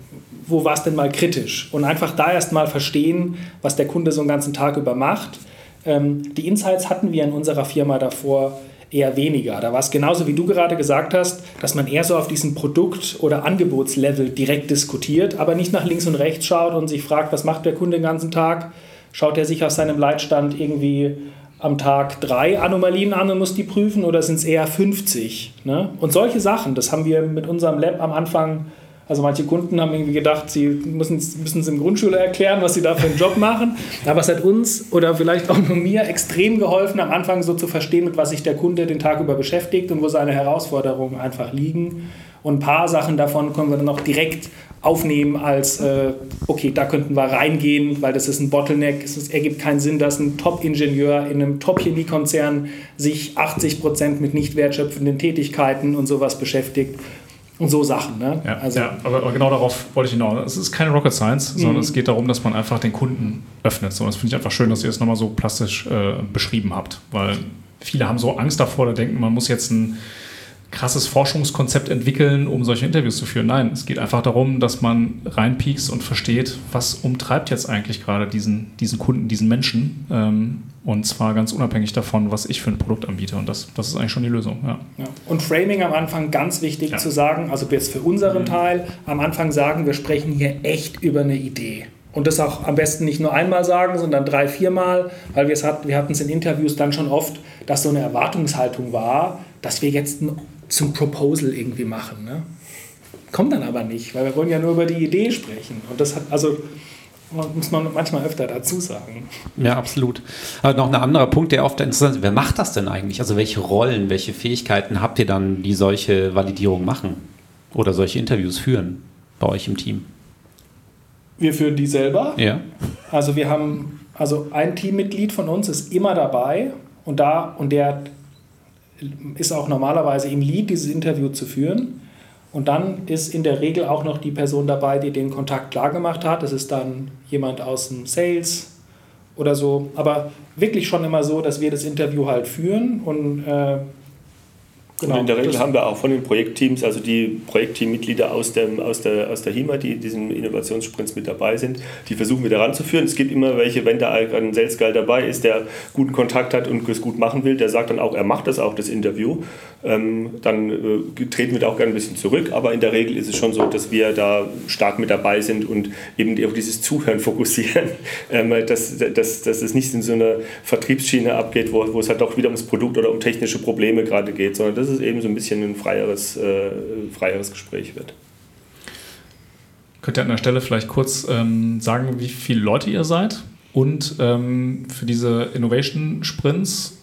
wo war es denn mal kritisch? Und einfach da erst mal verstehen, was der Kunde so einen ganzen Tag über macht. Ähm, die Insights hatten wir in unserer Firma davor eher weniger. Da war es genauso, wie du gerade gesagt hast, dass man eher so auf diesem Produkt- oder Angebotslevel direkt diskutiert, aber nicht nach links und rechts schaut und sich fragt, was macht der Kunde den ganzen Tag? Schaut er sich aus seinem Leitstand irgendwie am Tag drei Anomalien an und muss die prüfen oder sind es eher 50? Ne? Und solche Sachen, das haben wir mit unserem Lab am Anfang also manche Kunden haben irgendwie gedacht, sie müssen, es im Grundschule erklären, was sie da für einen Job machen. Aber es hat uns oder vielleicht auch nur mir extrem geholfen, am Anfang so zu verstehen, mit was sich der Kunde den Tag über beschäftigt und wo seine Herausforderungen einfach liegen. Und ein paar Sachen davon können wir dann auch direkt aufnehmen als, äh, okay, da könnten wir reingehen, weil das ist ein Bottleneck. Es ergibt keinen Sinn, dass ein Top-Ingenieur in einem Top-Chemiekonzern sich 80 Prozent mit nicht wertschöpfenden Tätigkeiten und sowas beschäftigt und so Sachen. Ne? Ja, also, ja aber, genau darauf wollte ich hinaus. Es ist keine Rocket Science, sondern mhm. es geht darum, dass man einfach den Kunden öffnet. So, das finde ich einfach schön, dass ihr es nochmal so plastisch äh, beschrieben habt, weil viele haben so Angst davor, da denken, man muss jetzt ein krasses Forschungskonzept entwickeln, um solche Interviews zu führen. Nein, es geht einfach darum, dass man reinpiekst und versteht, was umtreibt jetzt eigentlich gerade diesen, diesen Kunden, diesen Menschen. Ähm, und zwar ganz unabhängig davon, was ich für ein Produkt anbiete. Und das, das ist eigentlich schon die Lösung. Ja. Ja. Und Framing am Anfang ganz wichtig ja. zu sagen, also jetzt für unseren mhm. Teil, am Anfang sagen, wir sprechen hier echt über eine Idee. Und das auch am besten nicht nur einmal sagen, sondern drei, viermal, weil wir, es wir hatten es in Interviews dann schon oft, dass so eine Erwartungshaltung war, dass wir jetzt ein zum Proposal irgendwie machen. Ne? Kommt dann aber nicht, weil wir wollen ja nur über die Idee sprechen. Und das hat, also muss man manchmal öfter dazu sagen. Ja, absolut. Aber noch ein anderer Punkt, der oft interessant ist, wer macht das denn eigentlich? Also welche Rollen, welche Fähigkeiten habt ihr dann, die solche Validierungen machen oder solche Interviews führen bei euch im Team? Wir führen die selber. Ja. Also wir haben, also ein Teammitglied von uns ist immer dabei und da und der ist auch normalerweise im Lead, dieses Interview zu führen. Und dann ist in der Regel auch noch die Person dabei, die den Kontakt klargemacht hat. Das ist dann jemand aus dem Sales oder so. Aber wirklich schon immer so, dass wir das Interview halt führen und äh, Genau. Und in der Regel haben wir auch von den Projektteams, also die Projektteammitglieder aus, dem, aus, der, aus der HIMA, die in diesen Innovationssprints mit dabei sind, die versuchen wir da ranzuführen. Es gibt immer welche, wenn da ein Sales Guy dabei ist, der guten Kontakt hat und es gut machen will, der sagt dann auch, er macht das auch, das Interview. Ähm, dann äh, treten wir da auch gerne ein bisschen zurück, aber in der Regel ist es schon so, dass wir da stark mit dabei sind und eben auf dieses Zuhören fokussieren, ähm, dass, dass, dass es nicht in so einer Vertriebsschiene abgeht, wo, wo es halt auch wieder ums Produkt oder um technische Probleme gerade geht, sondern das ist eben so ein bisschen ein freieres, äh, freieres Gespräch wird. Könnt ihr an der Stelle vielleicht kurz ähm, sagen, wie viele Leute ihr seid? Und ähm, für diese Innovation Sprints,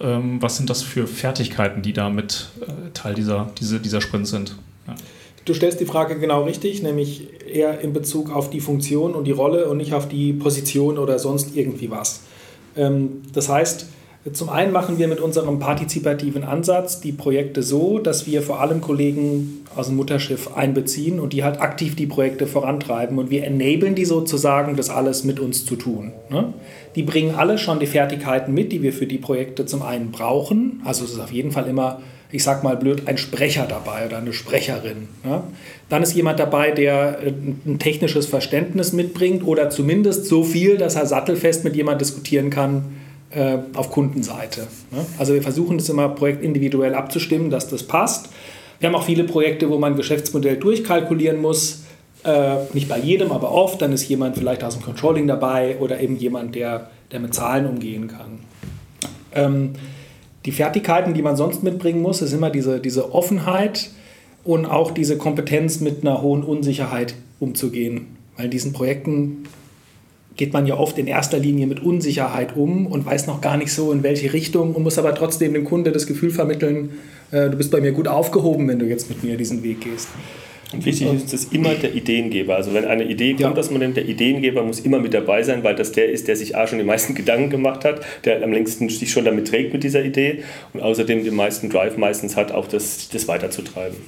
ähm, was sind das für Fertigkeiten, die da mit äh, Teil dieser, diese, dieser Sprints sind? Ja. Du stellst die Frage genau richtig, nämlich eher in Bezug auf die Funktion und die Rolle und nicht auf die Position oder sonst irgendwie was. Ähm, das heißt, zum einen machen wir mit unserem partizipativen Ansatz die Projekte so, dass wir vor allem Kollegen aus dem Mutterschiff einbeziehen und die halt aktiv die Projekte vorantreiben und wir enablen die sozusagen, das alles mit uns zu tun. Ne? Die bringen alle schon die Fertigkeiten mit, die wir für die Projekte zum einen brauchen. Also es ist auf jeden Fall immer, ich sag mal blöd, ein Sprecher dabei oder eine Sprecherin. Ne? Dann ist jemand dabei, der äh, ein technisches Verständnis mitbringt oder zumindest so viel, dass er sattelfest mit jemand diskutieren kann, äh, auf Kundenseite. Ne? Also wir versuchen das immer projektindividuell abzustimmen, dass das passt. Wir haben auch viele Projekte, wo man ein Geschäftsmodell durchkalkulieren muss. Äh, nicht bei jedem, aber oft. Dann ist jemand vielleicht aus dem Controlling dabei oder eben jemand, der, der mit Zahlen umgehen kann. Ähm, die Fertigkeiten, die man sonst mitbringen muss, ist immer diese, diese Offenheit und auch diese Kompetenz, mit einer hohen Unsicherheit umzugehen. Weil in diesen Projekten geht man ja oft in erster Linie mit Unsicherheit um und weiß noch gar nicht so, in welche Richtung und muss aber trotzdem dem Kunde das Gefühl vermitteln, äh, du bist bei mir gut aufgehoben, wenn du jetzt mit mir diesen Weg gehst. Und wichtig ist es immer der Ideengeber. Also wenn eine Idee kommt, ja. dass man nimmt, der Ideengeber muss immer mit dabei sein, weil das der ist, der sich A schon die meisten Gedanken gemacht hat, der am längsten sich schon damit trägt mit dieser Idee und außerdem den meisten Drive meistens hat, auch das, das weiterzutreiben.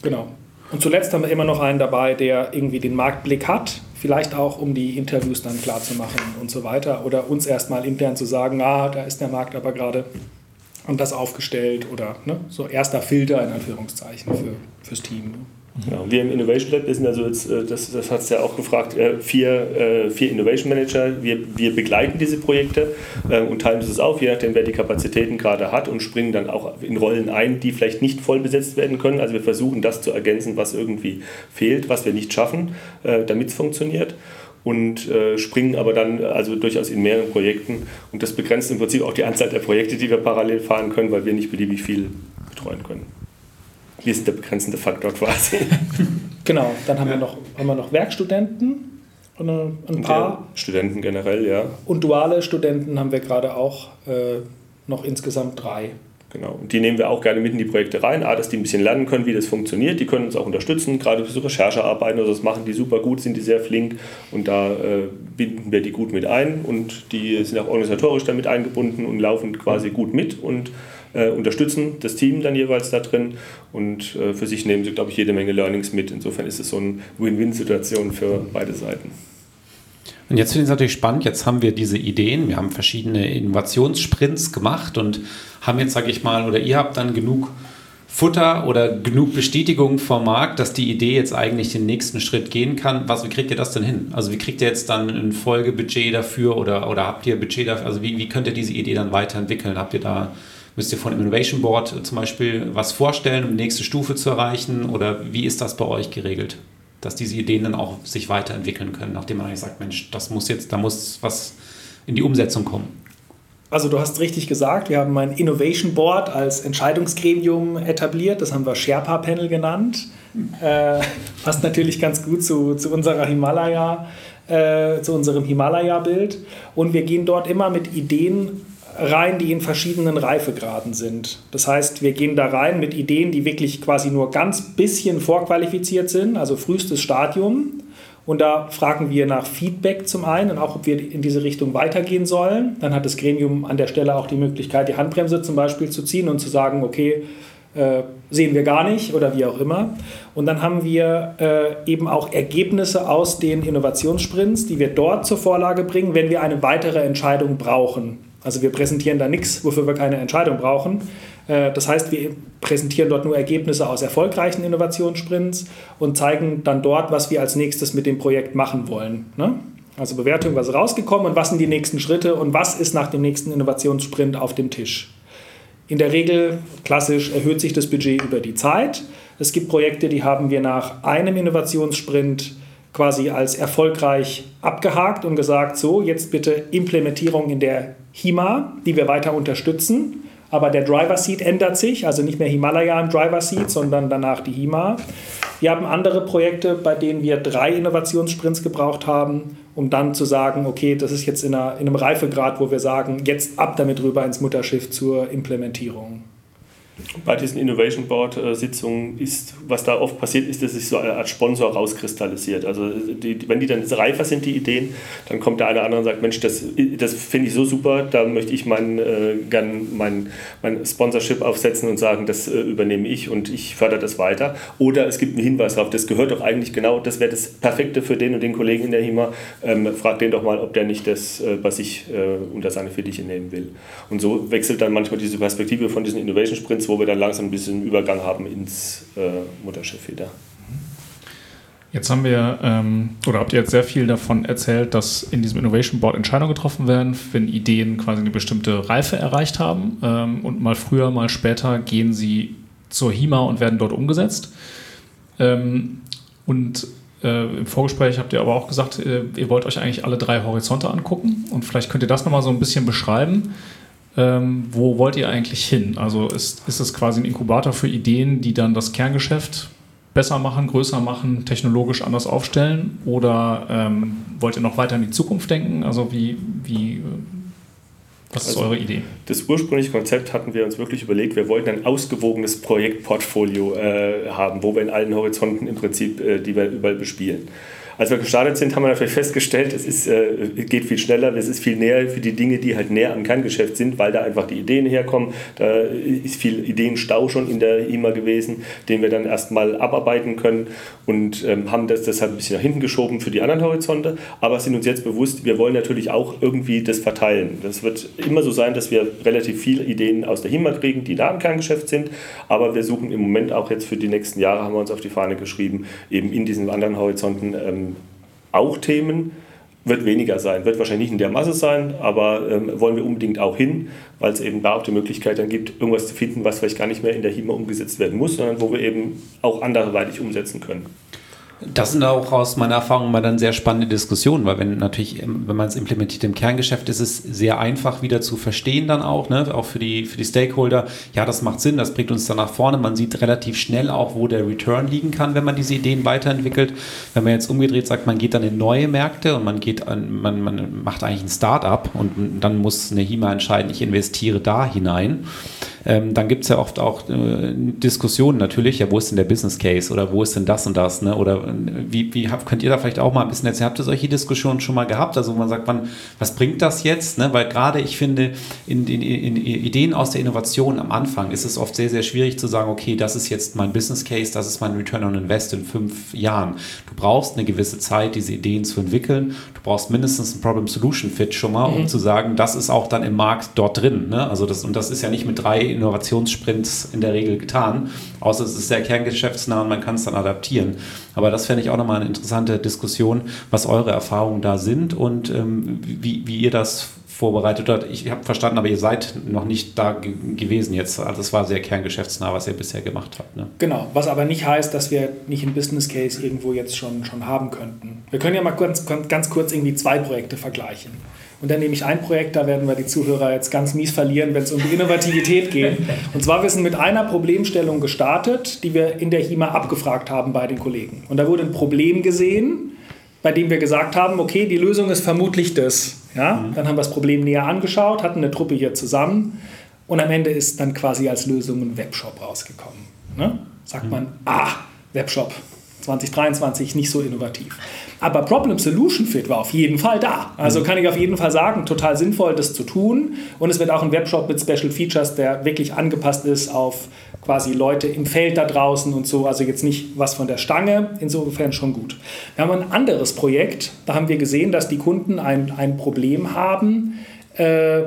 Genau. Und zuletzt haben wir immer noch einen dabei, der irgendwie den Marktblick hat, vielleicht auch um die Interviews dann klar zu machen und so weiter. Oder uns erstmal intern zu sagen, ah, da ist der Markt aber gerade und das aufgestellt oder ne, so erster Filter in Anführungszeichen für, fürs Team. Ne? Genau. Wir im Innovation Lab, sind also jetzt, äh, das, das hat es ja auch gefragt, äh, vier, äh, vier Innovation Manager. Wir, wir begleiten diese Projekte und teilen das auf, je nachdem, wer die Kapazitäten gerade hat und springen dann auch in Rollen ein, die vielleicht nicht voll besetzt werden können. Also wir versuchen das zu ergänzen, was irgendwie fehlt, was wir nicht schaffen, damit es funktioniert und springen aber dann also durchaus in mehreren Projekten. Und das begrenzt im Prinzip auch die Anzahl der Projekte, die wir parallel fahren können, weil wir nicht beliebig viel betreuen können. Wir sind der begrenzende Faktor quasi. genau, dann haben, ja. wir, noch, haben wir noch Werkstudenten. Ein, ein paar. Ja, Studenten generell, ja. Und duale Studenten haben wir gerade auch äh, noch insgesamt drei. Genau. Und die nehmen wir auch gerne mit in die Projekte rein. A, dass die ein bisschen lernen können, wie das funktioniert. Die können uns auch unterstützen, gerade für so Recherchearbeiten oder das machen die super gut, sind die sehr flink und da äh, binden wir die gut mit ein und die sind auch organisatorisch damit eingebunden und laufen quasi gut mit und äh, unterstützen das Team dann jeweils da drin und äh, für sich nehmen sie, glaube ich, jede Menge Learnings mit. Insofern ist es so eine Win-Win-Situation für beide Seiten. Und jetzt finde ich es natürlich spannend. Jetzt haben wir diese Ideen, wir haben verschiedene Innovationssprints gemacht und haben jetzt, sage ich mal, oder ihr habt dann genug Futter oder genug Bestätigung vom Markt, dass die Idee jetzt eigentlich den nächsten Schritt gehen kann. Was, wie kriegt ihr das denn hin? Also wie kriegt ihr jetzt dann ein Folgebudget dafür oder, oder habt ihr Budget dafür? Also wie, wie könnt ihr diese Idee dann weiterentwickeln? Habt ihr da, müsst ihr von Innovation Board zum Beispiel was vorstellen, um die nächste Stufe zu erreichen? Oder wie ist das bei euch geregelt? dass diese Ideen dann auch sich weiterentwickeln können, nachdem man eigentlich sagt, Mensch, das muss jetzt, da muss was in die Umsetzung kommen. Also du hast richtig gesagt, wir haben ein Innovation Board als Entscheidungsgremium etabliert, das haben wir Sherpa Panel genannt. Äh, passt natürlich ganz gut zu, zu unserer Himalaya, äh, zu unserem Himalaya-Bild. Und wir gehen dort immer mit Ideen rein, die in verschiedenen Reifegraden sind. Das heißt, wir gehen da rein mit Ideen, die wirklich quasi nur ganz bisschen vorqualifiziert sind, also frühestes Stadium. Und da fragen wir nach Feedback zum einen und auch, ob wir in diese Richtung weitergehen sollen. Dann hat das Gremium an der Stelle auch die Möglichkeit, die Handbremse zum Beispiel zu ziehen und zu sagen, okay, äh, sehen wir gar nicht oder wie auch immer. Und dann haben wir äh, eben auch Ergebnisse aus den Innovationssprints, die wir dort zur Vorlage bringen, wenn wir eine weitere Entscheidung brauchen. Also wir präsentieren da nichts, wofür wir keine Entscheidung brauchen. Äh, das heißt, wir präsentieren dort nur Ergebnisse aus erfolgreichen Innovationssprints und zeigen dann dort, was wir als nächstes mit dem Projekt machen wollen. Ne? Also Bewertung, was ist rausgekommen und was sind die nächsten Schritte und was ist nach dem nächsten Innovationssprint auf dem Tisch. In der Regel, klassisch, erhöht sich das Budget über die Zeit. Es gibt Projekte, die haben wir nach einem Innovationssprint quasi als erfolgreich abgehakt und gesagt, so, jetzt bitte Implementierung in der HIMA, die wir weiter unterstützen. Aber der Driver Seat ändert sich, also nicht mehr Himalaya im Driver Seat, sondern danach die HIMA. Wir haben andere Projekte, bei denen wir drei Innovationssprints gebraucht haben, um dann zu sagen, okay, das ist jetzt in, einer, in einem Reifegrad, wo wir sagen, jetzt ab damit rüber ins Mutterschiff zur Implementierung bei diesen Innovation Board äh, ist, was da oft passiert, ist, dass sich so eine Art Sponsor rauskristallisiert. Also die, wenn die dann reifer sind, die Ideen, dann kommt der eine oder andere und sagt, Mensch, das, das finde ich so super, da möchte ich mein, äh, gern mein, mein Sponsorship aufsetzen und sagen, das äh, übernehme ich und ich fördere das weiter. Oder es gibt einen Hinweis darauf, das gehört doch eigentlich genau, das wäre das Perfekte für den und den Kollegen in der HIMA. Ähm, frag den doch mal, ob der nicht das äh, bei sich äh, unter seine Fittiche nehmen will. Und so wechselt dann manchmal diese Perspektive von diesen Innovation Sprints wo wir dann langsam ein bisschen Übergang haben ins äh, Mutterschiff wieder. Jetzt haben wir, ähm, oder habt ihr jetzt sehr viel davon erzählt, dass in diesem Innovation Board Entscheidungen getroffen werden, wenn Ideen quasi eine bestimmte Reife erreicht haben ähm, und mal früher, mal später gehen sie zur HIMA und werden dort umgesetzt. Ähm, und äh, im Vorgespräch habt ihr aber auch gesagt, äh, ihr wollt euch eigentlich alle drei Horizonte angucken und vielleicht könnt ihr das nochmal so ein bisschen beschreiben. Ähm, wo wollt ihr eigentlich hin? Also ist, ist es quasi ein Inkubator für Ideen, die dann das Kerngeschäft besser machen, größer machen, technologisch anders aufstellen? Oder ähm, wollt ihr noch weiter in die Zukunft denken? Also wie, wie was ist also eure Idee? Das ursprüngliche Konzept hatten wir uns wirklich überlegt, wir wollten ein ausgewogenes Projektportfolio äh, haben, wo wir in allen Horizonten im Prinzip, äh, die wir überall bespielen. Als wir gestartet sind, haben wir natürlich festgestellt, es ist, äh, geht viel schneller, es ist viel näher für die Dinge, die halt näher am Kerngeschäft sind, weil da einfach die Ideen herkommen. Da ist viel Ideenstau schon in der IMA gewesen, den wir dann erstmal abarbeiten können und ähm, haben das deshalb ein bisschen nach hinten geschoben für die anderen Horizonte, aber sind uns jetzt bewusst, wir wollen natürlich auch irgendwie das verteilen. Das wird immer so sein, dass wir relativ viele Ideen aus der HIMA kriegen, die nah am Kerngeschäft sind, aber wir suchen im Moment auch jetzt für die nächsten Jahre, haben wir uns auf die Fahne geschrieben, eben in diesen anderen Horizonten ähm, auch Themen, wird weniger sein, wird wahrscheinlich nicht in der Masse sein, aber ähm, wollen wir unbedingt auch hin, weil es eben da auch die Möglichkeit dann gibt, irgendwas zu finden, was vielleicht gar nicht mehr in der HIMA umgesetzt werden muss, sondern wo wir eben auch anderweitig umsetzen können. Das sind auch aus meiner Erfahrung mal dann sehr spannende Diskussionen, weil wenn natürlich, ähm, wenn man es implementiert im Kerngeschäft, ist es sehr einfach wieder zu verstehen dann auch, ne? auch für die, für die Stakeholder. Ja, das macht Sinn, das bringt uns dann nach vorne. Man sieht relativ schnell auch, wo der Return liegen kann, wenn man diese Ideen weiterentwickelt. Wenn man jetzt umgedreht sagt, man geht dann in neue Märkte und man geht an, man, man macht eigentlich ein Start-up und dann muss eine HIMA entscheiden, ich investiere da hinein ähm, dann gibt es ja oft auch äh, Diskussionen natürlich, ja, wo ist denn der Business Case oder wo ist denn das und das, ne? oder wie, wie habt, könnt ihr da vielleicht auch mal ein bisschen erzählen? Habt ihr solche Diskussionen schon mal gehabt? Also, man sagt, man, was bringt das jetzt? Ne? Weil gerade ich finde, in den Ideen aus der Innovation am Anfang ist es oft sehr, sehr schwierig zu sagen, okay, das ist jetzt mein Business Case, das ist mein Return on Invest in fünf Jahren. Du brauchst eine gewisse Zeit, diese Ideen zu entwickeln. Du brauchst mindestens ein Problem-Solution-Fit schon mal, um mhm. zu sagen, das ist auch dann im Markt dort drin. Ne? Also das, und das ist ja nicht mit drei Innovationssprints in der Regel getan, außer es ist sehr kerngeschäftsnah und man kann es dann adaptieren. Aber das fände ich auch nochmal eine interessante Diskussion, was eure Erfahrungen da sind und ähm, wie, wie ihr das vorbereitet hat. Ich habe verstanden, aber ihr seid noch nicht da gewesen jetzt. Also es war sehr kerngeschäftsnah, was ihr bisher gemacht habt. Ne? Genau, was aber nicht heißt, dass wir nicht einen Business Case irgendwo jetzt schon, schon haben könnten. Wir können ja mal ganz, ganz kurz irgendwie zwei Projekte vergleichen. Und dann nehme ich ein Projekt, da werden wir die Zuhörer jetzt ganz mies verlieren, wenn es um die Innovativität geht. Und zwar, wir sind mit einer Problemstellung gestartet, die wir in der HIMA abgefragt haben bei den Kollegen. Und da wurde ein Problem gesehen, bei dem wir gesagt haben, okay, die Lösung ist vermutlich das. Ja? Mhm. Dann haben wir das Problem näher angeschaut, hatten eine Truppe hier zusammen und am Ende ist dann quasi als Lösung ein Webshop rausgekommen. Ne? Sagt mhm. man, ah, Webshop 2023 nicht so innovativ. Aber Problem Solution Fit war auf jeden Fall da. Also mhm. kann ich auf jeden Fall sagen, total sinnvoll, das zu tun. Und es wird auch ein Webshop mit Special Features, der wirklich angepasst ist auf quasi Leute im Feld da draußen und so. Also jetzt nicht was von der Stange, insofern schon gut. Wir haben ein anderes Projekt, da haben wir gesehen, dass die Kunden ein, ein Problem haben. Äh,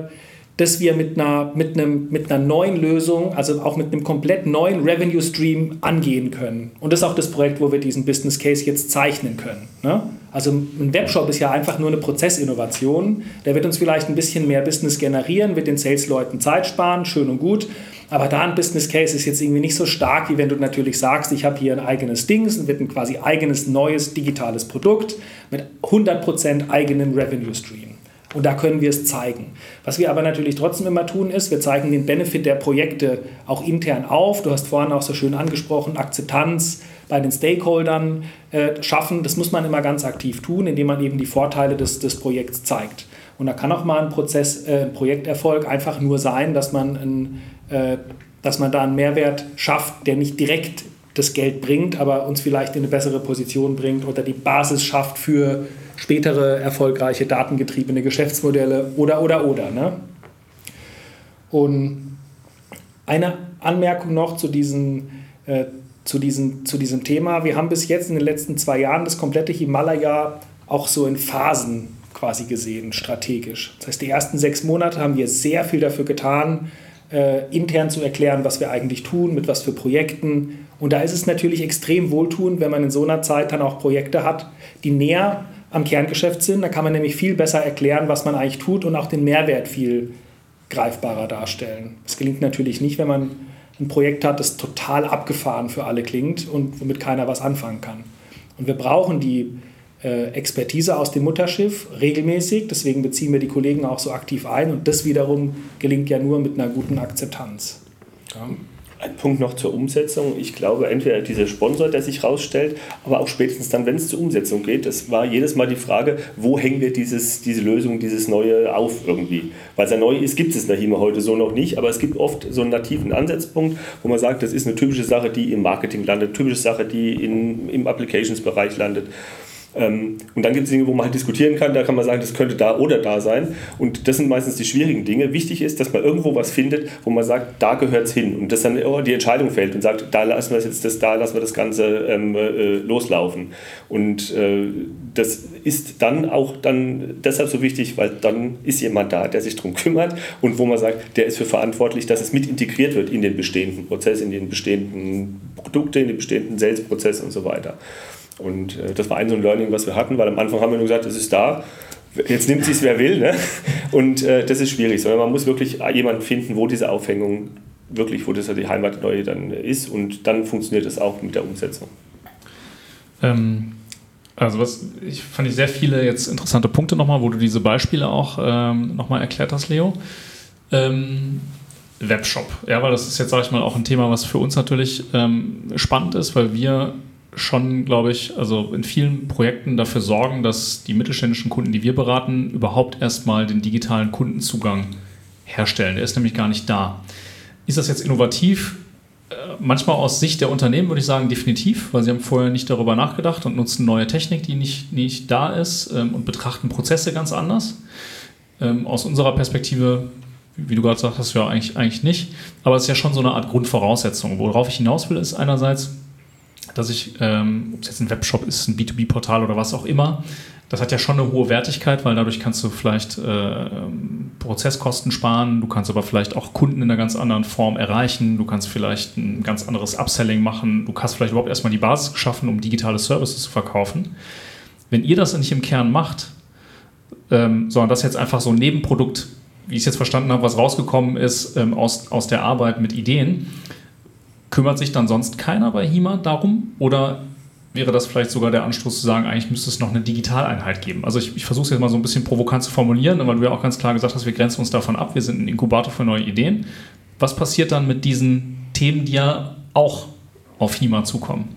dass wir mit einer, mit, einem, mit einer neuen Lösung, also auch mit einem komplett neuen Revenue Stream angehen können. Und das ist auch das Projekt, wo wir diesen Business Case jetzt zeichnen können. Ne? Also ein Webshop ist ja einfach nur eine Prozessinnovation. Der wird uns vielleicht ein bisschen mehr Business generieren, wird den Sales-Leuten Zeit sparen, schön und gut. Aber da ein Business Case ist jetzt irgendwie nicht so stark, wie wenn du natürlich sagst, ich habe hier ein eigenes Ding, es wird ein quasi eigenes neues digitales Produkt mit 100% eigenen Revenue Stream. Und da können wir es zeigen. Was wir aber natürlich trotzdem immer tun, ist, wir zeigen den Benefit der Projekte auch intern auf. Du hast vorhin auch so schön angesprochen, Akzeptanz bei den Stakeholdern äh, schaffen. Das muss man immer ganz aktiv tun, indem man eben die Vorteile des, des Projekts zeigt. Und da kann auch mal ein Prozess, äh, ein Projekterfolg einfach nur sein, dass man, ein, äh, dass man da einen Mehrwert schafft, der nicht direkt das Geld bringt, aber uns vielleicht in eine bessere Position bringt oder die Basis schafft für spätere erfolgreiche datengetriebene Geschäftsmodelle oder, oder, oder. Ne? Und eine Anmerkung noch zu, diesen, äh, zu, diesen, zu diesem Thema. Wir haben bis jetzt in den letzten zwei Jahren das komplette Himalaya auch so in Phasen quasi gesehen, strategisch. Das heißt, die ersten sechs Monate haben wir sehr viel dafür getan, äh, intern zu erklären, was wir eigentlich tun, mit was für Projekten. Und da ist es natürlich extrem wohltuend, wenn man in so einer Zeit dann auch Projekte hat, die näher am Kerngeschäft sind. Da kann man nämlich viel besser erklären, was man eigentlich tut und auch den Mehrwert viel greifbarer darstellen. Das gelingt natürlich nicht, wenn man ein Projekt hat, das total abgefahren für alle klingt und womit keiner was anfangen kann. Und wir brauchen die äh, Expertise aus dem Mutterschiff regelmäßig, deswegen beziehen wir die Kollegen auch so aktiv ein und das wiederum gelingt ja nur mit einer guten Akzeptanz. Ja. Ein Punkt noch zur Umsetzung. Ich glaube, entweder dieser Sponsor, der sich rausstellt, aber auch spätestens dann, wenn es zur Umsetzung geht, es war jedes Mal die Frage, wo hängen wir dieses, diese Lösung, dieses Neue auf irgendwie. Weil es ja neu ist, gibt es in der heute so noch nicht, aber es gibt oft so einen nativen Ansatzpunkt, wo man sagt, das ist eine typische Sache, die im Marketing landet, typische Sache, die in, im Applications-Bereich landet. Ähm, und dann gibt es Dinge, wo man halt diskutieren kann, da kann man sagen, das könnte da oder da sein. Und das sind meistens die schwierigen Dinge. Wichtig ist, dass man irgendwo was findet, wo man sagt, da gehört es hin. Und dass dann die Entscheidung fällt und sagt, da lassen wir jetzt das, da lassen wir das Ganze ähm, äh, loslaufen. Und äh, das ist dann auch dann deshalb so wichtig, weil dann ist jemand da, der sich darum kümmert und wo man sagt, der ist für verantwortlich, dass es mit integriert wird in den bestehenden Prozess, in den bestehenden Produkte, in den bestehenden Sales-Prozess und so weiter. Und äh, das war ein so ein Learning, was wir hatten, weil am Anfang haben wir nur gesagt, es ist da. Jetzt nimmt es, wer will. Ne? Und äh, das ist schwierig, sondern man muss wirklich jemanden finden, wo diese Aufhängung wirklich, wo das die Heimat neu dann ist. Und dann funktioniert es auch mit der Umsetzung. Ähm, also was ich fand ich sehr viele jetzt interessante Punkte nochmal, wo du diese Beispiele auch ähm, nochmal erklärt hast, Leo. Ähm, Webshop, ja, weil das ist jetzt, sage ich mal, auch ein Thema, was für uns natürlich ähm, spannend ist, weil wir schon, glaube ich, also in vielen Projekten dafür sorgen, dass die mittelständischen Kunden, die wir beraten, überhaupt erstmal den digitalen Kundenzugang herstellen. Der ist nämlich gar nicht da. Ist das jetzt innovativ? manchmal aus Sicht der Unternehmen würde ich sagen, definitiv, weil sie haben vorher nicht darüber nachgedacht und nutzen neue Technik, die nicht, nicht da ist ähm, und betrachten Prozesse ganz anders. Ähm, aus unserer Perspektive, wie du gerade sagtest, ja eigentlich, eigentlich nicht. Aber es ist ja schon so eine Art Grundvoraussetzung. Worauf ich hinaus will, ist einerseits, dass ich, ähm, ob es jetzt ein Webshop ist, ein B2B-Portal oder was auch immer, das hat ja schon eine hohe Wertigkeit, weil dadurch kannst du vielleicht äh, Prozesskosten sparen, du kannst aber vielleicht auch Kunden in einer ganz anderen Form erreichen, du kannst vielleicht ein ganz anderes Upselling machen, du hast vielleicht überhaupt erstmal die Basis geschaffen, um digitale Services zu verkaufen. Wenn ihr das nicht im Kern macht, ähm, sondern das jetzt einfach so ein Nebenprodukt, wie ich es jetzt verstanden habe, was rausgekommen ist ähm, aus, aus der Arbeit mit Ideen, kümmert sich dann sonst keiner bei HIMA darum? Oder wäre das vielleicht sogar der Anstoß zu sagen, eigentlich müsste es noch eine Digitaleinheit geben. Also ich, ich versuche es jetzt mal so ein bisschen provokant zu formulieren, weil du ja auch ganz klar gesagt hast, wir grenzen uns davon ab, wir sind ein Inkubator für neue Ideen. Was passiert dann mit diesen Themen, die ja auch auf HIMA zukommen?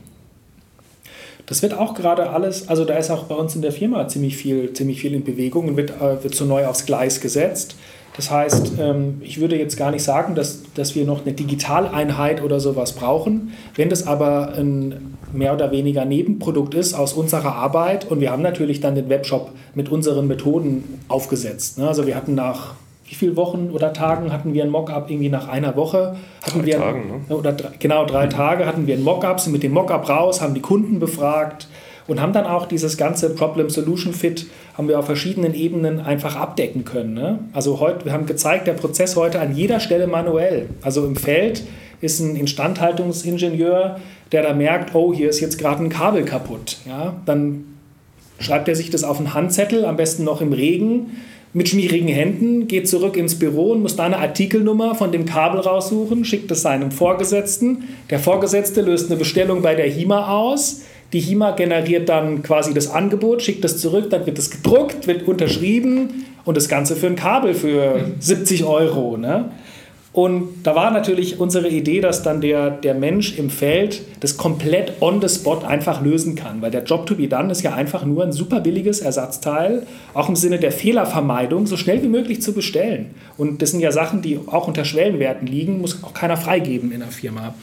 Das wird auch gerade alles, also da ist auch bei uns in der Firma ziemlich viel, ziemlich viel in Bewegung und wird, äh, wird so neu aufs Gleis gesetzt. Das heißt, ähm, ich würde jetzt gar nicht sagen, dass, dass wir noch eine Digitaleinheit oder sowas brauchen. Wenn das aber ein mehr oder weniger Nebenprodukt ist aus unserer Arbeit und wir haben natürlich dann den Webshop mit unseren Methoden aufgesetzt. Ne? Also wir hatten nach wie viele Wochen oder Tagen hatten wir ein Mockup? Irgendwie nach einer Woche hatten drei wir Tagen, ne? oder genau drei Tage hatten wir ein Mockup, sind mit dem Mockup raus, haben die Kunden befragt und haben dann auch dieses ganze Problem Solution Fit haben wir auf verschiedenen Ebenen einfach abdecken können. Ne? Also heute, wir haben gezeigt, der Prozess heute an jeder Stelle manuell. Also im Feld ist ein Instandhaltungsingenieur, der da merkt, oh, hier ist jetzt gerade ein Kabel kaputt. Ja? Dann schreibt er sich das auf einen Handzettel, am besten noch im Regen, mit schmierigen Händen, geht zurück ins Büro und muss da eine Artikelnummer von dem Kabel raussuchen, schickt es seinem Vorgesetzten. Der Vorgesetzte löst eine Bestellung bei der HIMA aus die HIMA generiert dann quasi das Angebot, schickt das zurück, dann wird es gedruckt, wird unterschrieben und das Ganze für ein Kabel für 70 Euro. Ne? Und da war natürlich unsere Idee, dass dann der, der Mensch im Feld das komplett on the spot einfach lösen kann. Weil der Job to be done ist ja einfach nur ein super billiges Ersatzteil, auch im Sinne der Fehlervermeidung, so schnell wie möglich zu bestellen. Und das sind ja Sachen, die auch unter Schwellenwerten liegen, muss auch keiner freigeben in der Firma.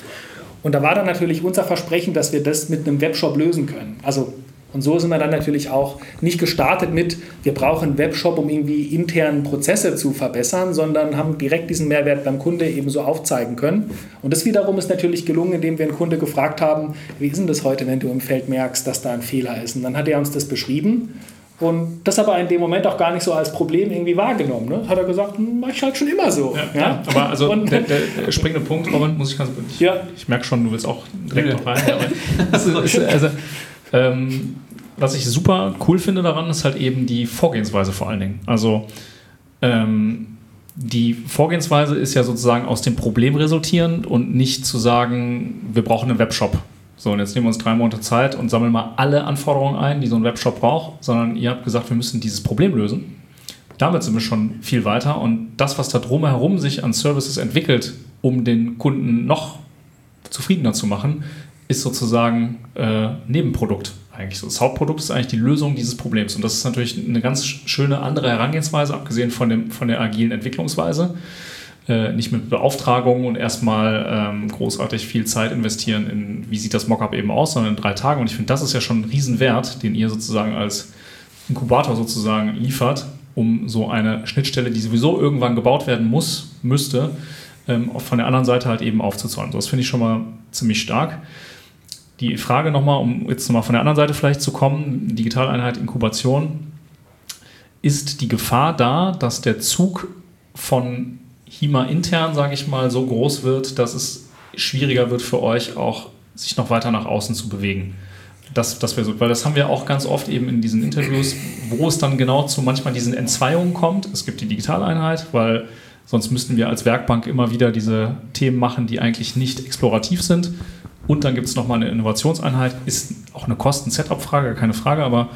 Und da war dann natürlich unser Versprechen, dass wir das mit einem Webshop lösen können. Also und so sind wir dann natürlich auch nicht gestartet mit, wir brauchen einen Webshop, um irgendwie intern Prozesse zu verbessern, sondern haben direkt diesen Mehrwert beim Kunde eben so aufzeigen können. Und das wiederum ist natürlich gelungen, indem wir einen Kunde gefragt haben, wie ist denn das heute, wenn du im Feld merkst, dass da ein Fehler ist? Und dann hat er uns das beschrieben und das aber in dem Moment auch gar nicht so als Problem irgendwie wahrgenommen. Ne? Hat er gesagt, hm, mach ich halt schon immer so. Ja, ja? aber also und, der, der, springende Punkt, Robin, muss ich ganz ich, ja. ich merke schon, du willst auch direkt ja. noch rein. also, also ähm, was ich super cool finde daran, ist halt eben die Vorgehensweise vor allen Dingen. Also ähm, die Vorgehensweise ist ja sozusagen aus dem Problem resultierend und nicht zu sagen, wir brauchen einen Webshop so, und jetzt nehmen wir uns drei Monate Zeit und sammeln mal alle Anforderungen ein, die so ein Webshop braucht, sondern ihr habt gesagt, wir müssen dieses Problem lösen. Damit sind wir schon viel weiter und das, was da drumherum sich an Services entwickelt, um den Kunden noch zufriedener zu machen, ist sozusagen äh, Nebenprodukt eigentlich. Das Hauptprodukt ist eigentlich die Lösung dieses Problems. Und das ist natürlich eine ganz schöne andere Herangehensweise, abgesehen von, dem, von der agilen Entwicklungsweise äh, nicht mit Beauftragung und erstmal ähm, großartig viel Zeit investieren in, wie sieht das Mockup eben aus, sondern in drei Tagen. Und ich finde, das ist ja schon ein Riesenwert, den ihr sozusagen als Inkubator sozusagen liefert, um so eine Schnittstelle, die sowieso irgendwann gebaut werden muss, müsste, ähm, von der anderen Seite halt eben aufzuzahlen. Das finde ich schon mal ziemlich stark. Die Frage nochmal, um jetzt nochmal von der anderen Seite vielleicht zu kommen, Digitaleinheit Inkubation, ist die Gefahr da, dass der Zug von HIMA intern, sage ich mal, so groß wird, dass es schwieriger wird für euch auch, sich noch weiter nach außen zu bewegen. Das, das wäre so, weil das haben wir auch ganz oft eben in diesen Interviews, wo es dann genau zu manchmal diesen Entzweiungen kommt. Es gibt die Digitaleinheit, weil sonst müssten wir als Werkbank immer wieder diese Themen machen, die eigentlich nicht explorativ sind. Und dann gibt es nochmal eine Innovationseinheit, ist auch eine Kosten-Setup-Frage, keine Frage, aber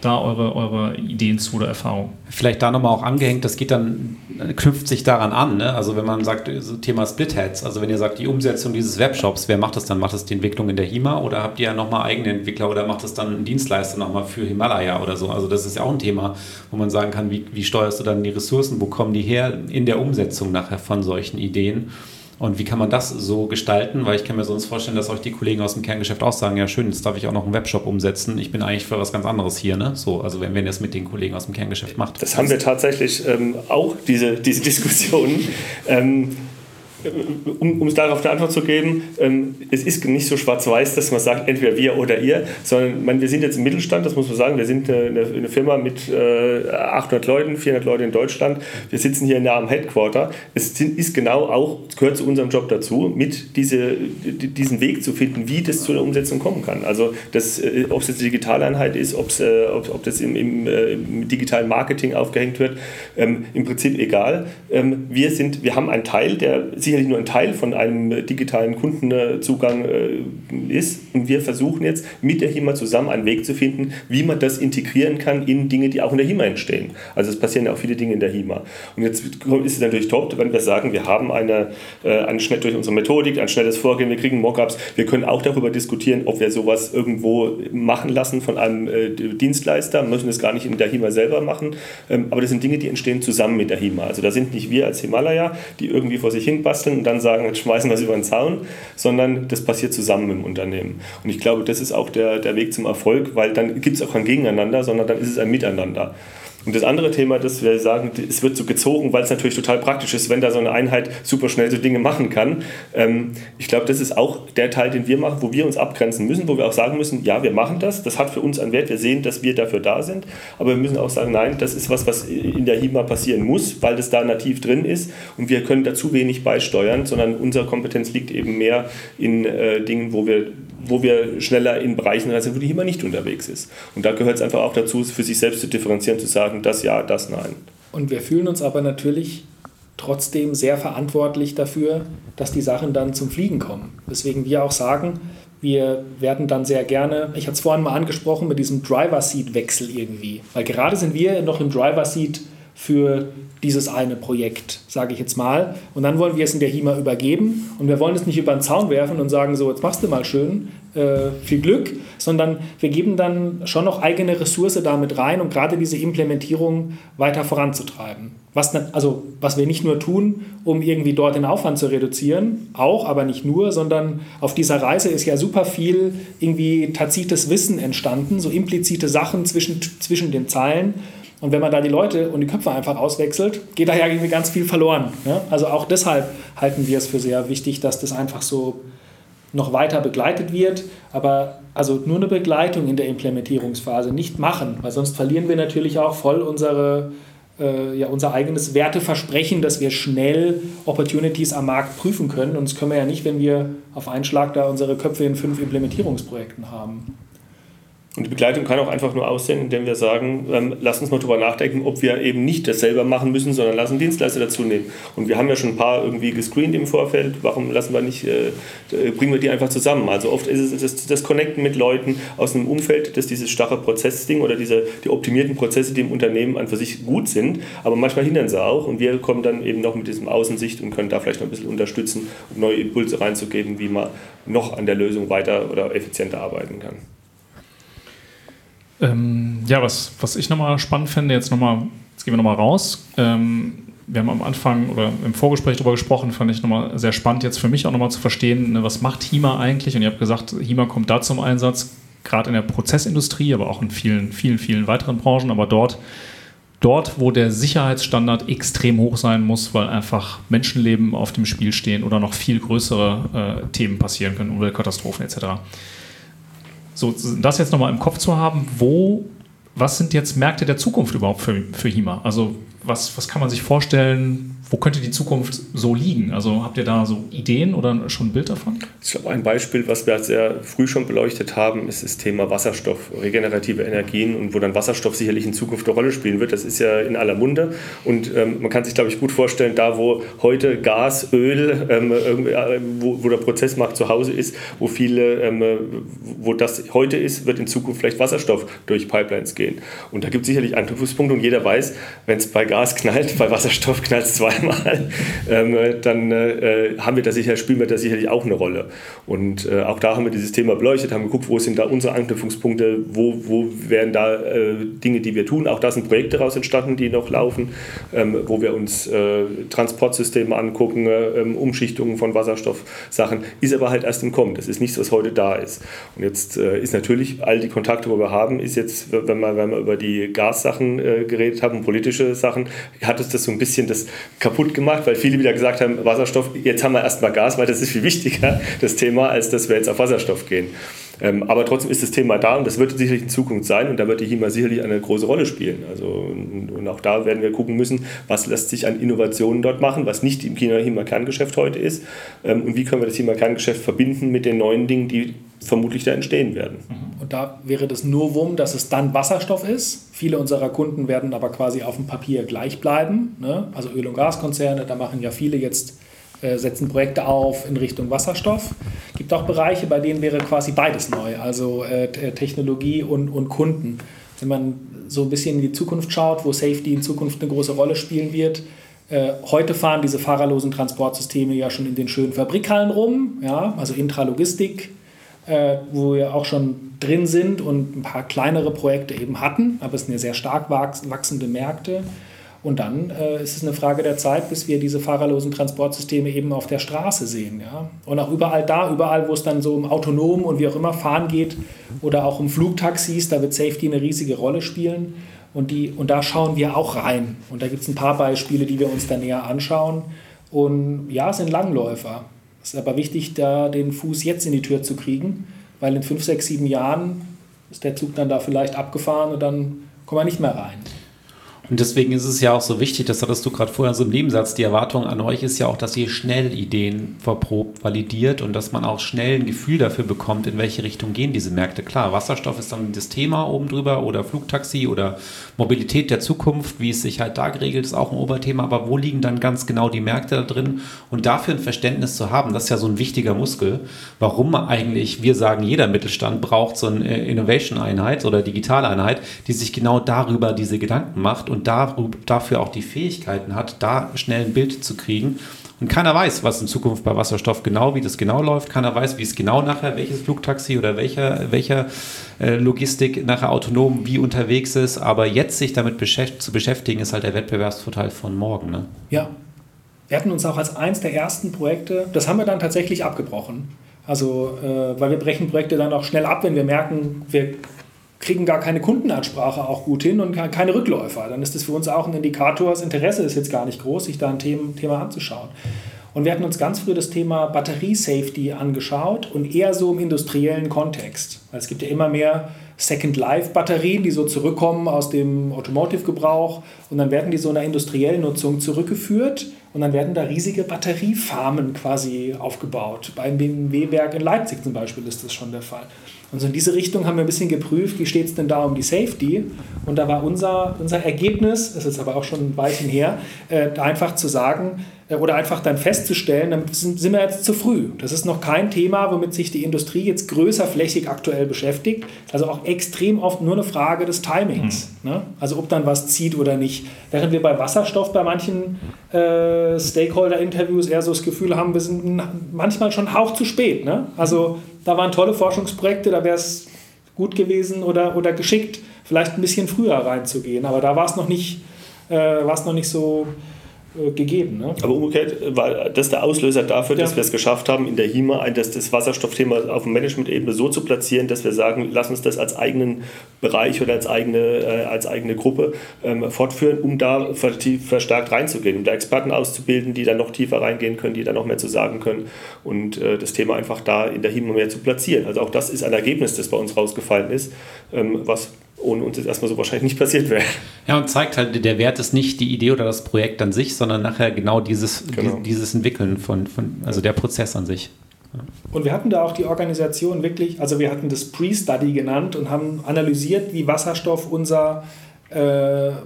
da eure, eure Ideen zu oder Erfahrungen? Vielleicht da nochmal auch angehängt, das geht dann, knüpft sich daran an. Ne? Also wenn man sagt, so Thema Splitheads, also wenn ihr sagt, die Umsetzung dieses Webshops, wer macht das dann? Macht das die Entwicklung in der HIMA oder habt ihr ja nochmal eigene Entwickler oder macht das dann ein Dienstleister nochmal für Himalaya oder so? Also das ist ja auch ein Thema, wo man sagen kann, wie, wie steuerst du dann die Ressourcen, wo kommen die her in der Umsetzung nachher von solchen Ideen? Und wie kann man das so gestalten? Weil ich kann mir sonst vorstellen, dass euch die Kollegen aus dem Kerngeschäft auch sagen, ja schön, jetzt darf ich auch noch einen Webshop umsetzen. Ich bin eigentlich für was ganz anderes hier. Ne? So, also wenn, wenn ihr das mit den Kollegen aus dem Kerngeschäft macht. Das haben wir tatsächlich ähm, auch, diese, diese Diskussion. Ähm, um, es darauf eine Antwort zu geben, ähm, es ist nicht so schwarz-weiß, dass man sagt, entweder wir oder ihr, sondern man, wir sind jetzt im Mittelstand, das muss man sagen, wir sind eine, eine Firma mit äh, 800 Leuten, 400 Leute in Deutschland, wir sitzen hier nah am Headquarter. Es sind, ist genau auch, gehört zu unserem Job dazu, mit diese, diesen Weg zu finden, wie das zu der Umsetzung kommen kann. Also äh, ob es jetzt eine Digitaleinheit ist, ob's, äh, ob, ob das im, im, äh, im, digitalen Marketing aufgehängt wird, ähm, im Prinzip egal. Ähm, wir, sind, wir haben einen Teil, der sich sicherlich nur ein Teil von einem digitalen Kundenzugang äh, ist. Und wir versuchen jetzt mit der HIMA zusammen einen Weg zu finden, wie man das integrieren kann in Dinge, die auch in der HIMA entstehen. Also es passieren ja auch viele Dinge in der HIMA. Und jetzt ist es natürlich top, wenn wir sagen, wir haben eine, äh, eine schnell, durch unsere Methodik ein schnelles Vorgehen, wir kriegen Mockups, wir können auch darüber diskutieren, ob wir sowas irgendwo machen lassen von einem äh, Dienstleister, müssen es gar nicht in der HIMA selber machen, ähm, aber das sind Dinge, die entstehen zusammen mit der HIMA. Also da sind nicht wir als Himalaya, die irgendwie vor sich hin basteln, basteln und dann sagen, jetzt schmeißen wir es über den Zaun, sondern das passiert zusammen im Unternehmen. Und ich glaube, das ist auch der, der Weg zum Erfolg, weil dann gibt es auch kein Gegeneinander, sondern dann ist es ein Miteinander. Und das andere Thema, das wir sagen, es wird so gezogen, weil es natürlich total praktisch ist, wenn da so eine Einheit super schnell so Dinge machen kann. Ähm, ich glaube, das ist auch der Teil, den wir machen, wo wir uns abgrenzen müssen, wo wir auch sagen müssen, ja, wir machen das, das hat für uns einen Wert, wir sehen, dass wir dafür da sind, aber wir müssen auch sagen, nein, das ist was, was in der HIMA passieren muss, weil das da nativ drin ist und wir können dazu wenig beisteuern, sondern unsere Kompetenz liegt eben mehr in äh, Dingen, wo wir wo wir schneller in Bereichen rein sind, wo die HIMA nicht unterwegs ist. Und da gehört es einfach auch dazu, für sich selbst zu differenzieren, zu sagen, das ja, das nein. Und wir fühlen uns aber natürlich trotzdem sehr verantwortlich dafür, dass die Sachen dann zum Fliegen kommen. Deswegen wir auch sagen, wir werden dann sehr gerne, ich hatte es vorhin mal angesprochen, mit diesem Driver-Seat-Wechsel irgendwie. Weil gerade sind wir noch im Driver-Seat für dieses eine Projekt, sage ich jetzt mal. Und dann wollen wir es in der HIMA übergeben und wir wollen es nicht über den Zaun werfen und sagen, so, jetzt machst du mal schön, äh, viel Glück, sondern wir geben dann schon noch eigene Ressource damit rein, um gerade diese Implementierung weiter voranzutreiben. Was, also, was wir nicht nur tun, um irgendwie dort den Aufwand zu reduzieren, auch, aber nicht nur, sondern auf dieser Reise ist ja super viel irgendwie tazites Wissen entstanden, so implizite Sachen zwischen, zwischen den Zeilen, und wenn man da die Leute und die Köpfe einfach auswechselt, geht da ja irgendwie ganz viel verloren. Ja? Also auch deshalb halten wir es für sehr wichtig, dass das einfach so noch weiter begleitet wird, aber also nur eine Begleitung in der Implementierungsphase nicht machen, weil sonst verlieren wir natürlich auch voll unsere, äh, ja, unser eigenes Werteversprechen, dass wir schnell Opportunities am Markt prüfen können. Und das können wir ja nicht, wenn wir auf einen Schlag da unsere Köpfe in fünf Implementierungsprojekten haben. Und die Begleitung kann auch einfach nur aussehen, indem wir sagen, ähm, lass uns mal drüber nachdenken, ob wir eben nicht das selber machen müssen, sondern lassen Dienstleister dazu nehmen. Und wir haben ja schon ein paar irgendwie gescreent im Vorfeld, warum lassen wir nicht, äh, bringen wir die einfach zusammen? Also oft ist es das, das Connecten mit Leuten aus einem Umfeld, dass dieses starre Prozessding oder diese, die optimierten Prozesse, die im Unternehmen an für sich gut sind, aber manchmal hindern sie auch und wir kommen dann eben noch mit diesem Außensicht und können da vielleicht noch ein bisschen unterstützen, um neue Impulse reinzugeben, wie man noch an der Lösung weiter oder effizienter arbeiten kann. Ähm, ja, was, was ich nochmal spannend finde, jetzt nochmal, jetzt gehen wir nochmal raus. Ähm, wir haben am Anfang oder im Vorgespräch darüber gesprochen, fand ich nochmal sehr spannend, jetzt für mich auch nochmal zu verstehen, ne, was macht HIMA eigentlich? Und ihr habt gesagt, HIMA kommt da zum Einsatz, gerade in der Prozessindustrie, aber auch in vielen, vielen, vielen weiteren Branchen, aber dort, dort, wo der Sicherheitsstandard extrem hoch sein muss, weil einfach Menschenleben auf dem Spiel stehen oder noch viel größere äh, Themen passieren können, Umweltkatastrophen etc. So, das jetzt nochmal im Kopf zu haben, wo, was sind jetzt Märkte der Zukunft überhaupt für, für HIMA? Also was, was kann man sich vorstellen, wo könnte die Zukunft so liegen? Also habt ihr da so Ideen oder schon ein Bild davon? Ich glaube, ein Beispiel, was wir sehr früh schon beleuchtet haben, ist das Thema Wasserstoff, regenerative Energien und wo dann Wasserstoff sicherlich in Zukunft eine Rolle spielen wird. Das ist ja in aller Munde und ähm, man kann sich, glaube ich, gut vorstellen, da wo heute Gas, Öl, ähm, äh, wo, wo, der Prozessmarkt zu Hause ist, wo viele, ähm, wo das heute ist, wird in Zukunft vielleicht Wasserstoff durch Pipelines gehen. Und da gibt es sicherlich Anknüpfungspunkte und jeder weiß, wenn es bei Gas knallt, bei Wasserstoff knallt es zwei einmal, ähm, dann äh, haben wir da sicher, spielen wir da sicherlich auch eine Rolle. Und äh, auch da haben wir dieses Thema beleuchtet, haben geguckt, wo sind da unsere Anknüpfungspunkte, wo, wo wären da äh, Dinge, die wir tun. Auch da sind Projekte daraus entstanden, die noch laufen, ähm, wo wir uns äh, Transportsysteme angucken, äh, ähm, Umschichtungen von Wasserstoffsachen. Ist aber halt erst im Kommen. Das ist nichts, was heute da ist. Und jetzt äh, ist natürlich all die Kontakte, die wir haben, ist jetzt, wenn wir, wenn wir über die Gassachen geredet haben, politische Sachen, hat es das so ein bisschen das kaputt gemacht, weil viele wieder gesagt haben, Wasserstoff, jetzt haben wir erstmal Gas, weil das ist viel wichtiger, das Thema, als dass wir jetzt auf Wasserstoff gehen. Ähm, aber trotzdem ist das Thema da und das wird sicherlich in Zukunft sein und da wird die HIMA sicherlich eine große Rolle spielen. Also, und, auch da werden wir gucken müssen, was lässt sich an Innovationen dort machen, was nicht im China HIMA Kerngeschäft heute ist ähm, und wie können wir das HIMA Kerngeschäft verbinden mit den neuen Dingen, die vermutlich da entstehen werden. Und da wäre das Novum, dass es dann Wasserstoff ist. Viele unserer Kunden werden aber quasi auf dem Papier gleich bleiben. Ne? Also Öl- und Gaskonzerne, da machen ja viele jetzt äh, setzen Projekte auf in Richtung Wasserstoff. Es gibt auch Bereiche, bei denen wäre quasi beides neu, also äh, äh, Technologie und, und Kunden. Wenn man so ein bisschen in die Zukunft schaut, wo Safety in Zukunft eine große Rolle spielen wird, heute fahren diese fahrerlosen Transportsysteme ja schon in den schönen Fabrikhallen rum, ja, also Intralogistik, wo wir auch schon drin sind und ein paar kleinere Projekte eben hatten, aber es sind ja sehr stark wachsende Märkte. Und dann äh, ist es eine Frage der Zeit, bis wir diese fahrerlosen Transportsysteme eben auf der Straße sehen. Ja? Und auch überall da, überall, wo es dann so um autonom und wie auch immer fahren geht oder auch um Flugtaxis, da wird Safety eine riesige Rolle spielen. Und, die, und da schauen wir auch rein. Und da gibt es ein paar Beispiele, die wir uns da näher anschauen. Und ja, es sind Langläufer. Es ist aber wichtig, da den Fuß jetzt in die Tür zu kriegen, weil in fünf, sechs, sieben Jahren ist der Zug dann da vielleicht abgefahren und dann kommen wir nicht mehr rein. Und deswegen ist es ja auch so wichtig, das hattest du gerade vorher so im Nebensatz, die Erwartung an euch ist ja auch, dass ihr schnell Ideen verprobt, validiert und dass man auch schnell ein Gefühl dafür bekommt, in welche Richtung gehen diese Märkte. Klar, Wasserstoff ist dann das Thema oben drüber oder Flugtaxi oder Mobilität der Zukunft, wie es sich halt da geregelt, ist auch ein Oberthema, aber wo liegen dann ganz genau die Märkte da drin? Und dafür ein Verständnis zu haben, das ist ja so ein wichtiger Muskel, warum eigentlich, wir sagen, jeder Mittelstand braucht so eine Innovation-Einheit oder Digitaleinheit, die sich genau darüber diese Gedanken macht und und dafür auch die Fähigkeiten hat, da schnell ein Bild zu kriegen. Und keiner weiß, was in Zukunft bei Wasserstoff genau, wie das genau läuft. Keiner weiß, wie es genau nachher, welches Flugtaxi oder welcher, welcher äh, Logistik nachher autonom wie unterwegs ist. Aber jetzt sich damit zu beschäftigen, ist halt der Wettbewerbsvorteil von morgen. Ne? Ja. Wir hatten uns auch als eins der ersten Projekte, das haben wir dann tatsächlich abgebrochen. Also, äh, weil wir brechen Projekte dann auch schnell ab, wenn wir merken, wir kriegen gar keine Kundenansprache auch gut hin und keine Rückläufer. Dann ist das für uns auch ein Indikator, das Interesse ist jetzt gar nicht groß, sich da ein Thema anzuschauen. Und wir hatten uns ganz früh das Thema Batteriesafety angeschaut und eher so im industriellen Kontext. Es gibt ja immer mehr Second-Life-Batterien, die so zurückkommen aus dem Automotive-Gebrauch und dann werden die so in einer industriellen Nutzung zurückgeführt und dann werden da riesige Batteriefarmen quasi aufgebaut. Beim BMW-Werk in Leipzig zum Beispiel ist das schon der Fall. Und so in diese Richtung haben wir ein bisschen geprüft, wie steht es denn da um die Safety. Und da war unser, unser Ergebnis, das ist aber auch schon ein Weilchen her, äh, einfach zu sagen, oder einfach dann festzustellen, damit sind, wir jetzt zu früh. Das ist noch kein Thema, womit sich die Industrie jetzt größerflächig aktuell beschäftigt. Also auch extrem oft nur eine Frage des Timings. Mhm. Ne? Also ob dann was zieht oder nicht. Während wir bei Wasserstoff bei manchen äh, Stakeholder-Interviews eher so das Gefühl haben, wir sind manchmal schon Hauch zu spät. Ne? Also da waren tolle Forschungsprojekte, da wäre es gut gewesen oder, oder geschickt, vielleicht ein bisschen früher reinzugehen. Aber da war es noch nicht, äh, war es noch nicht so gegeben. Ne? Aber umgekehrt war das der Auslöser dafür, dass ja. wir es geschafft haben, in der HIMA das, das Wasserstoffthema auf Management-Ebene so zu platzieren, dass wir sagen, lass uns das als eigenen Bereich oder als eigene, äh, als eigene Gruppe ähm, fortführen, um da verstärkt reinzugehen, um da Experten auszubilden, die dann noch tiefer reingehen können, die dann noch mehr zu sagen können und äh, das Thema einfach da in der HIMA mehr zu platzieren. Also auch das ist ein Ergebnis, das bei uns rausgefallen ist, ähm, was ohne uns jetzt erstmal so wahrscheinlich nicht passiert wäre. Ja, und zeigt halt, der Wert ist nicht die Idee oder das Projekt an sich, sondern nachher genau dieses, genau. dieses Entwickeln von, von, also der Prozess an sich. Ja. Und wir hatten da auch die Organisation wirklich, also wir hatten das Pre-Study genannt und haben analysiert, wie Wasserstoff unser, äh,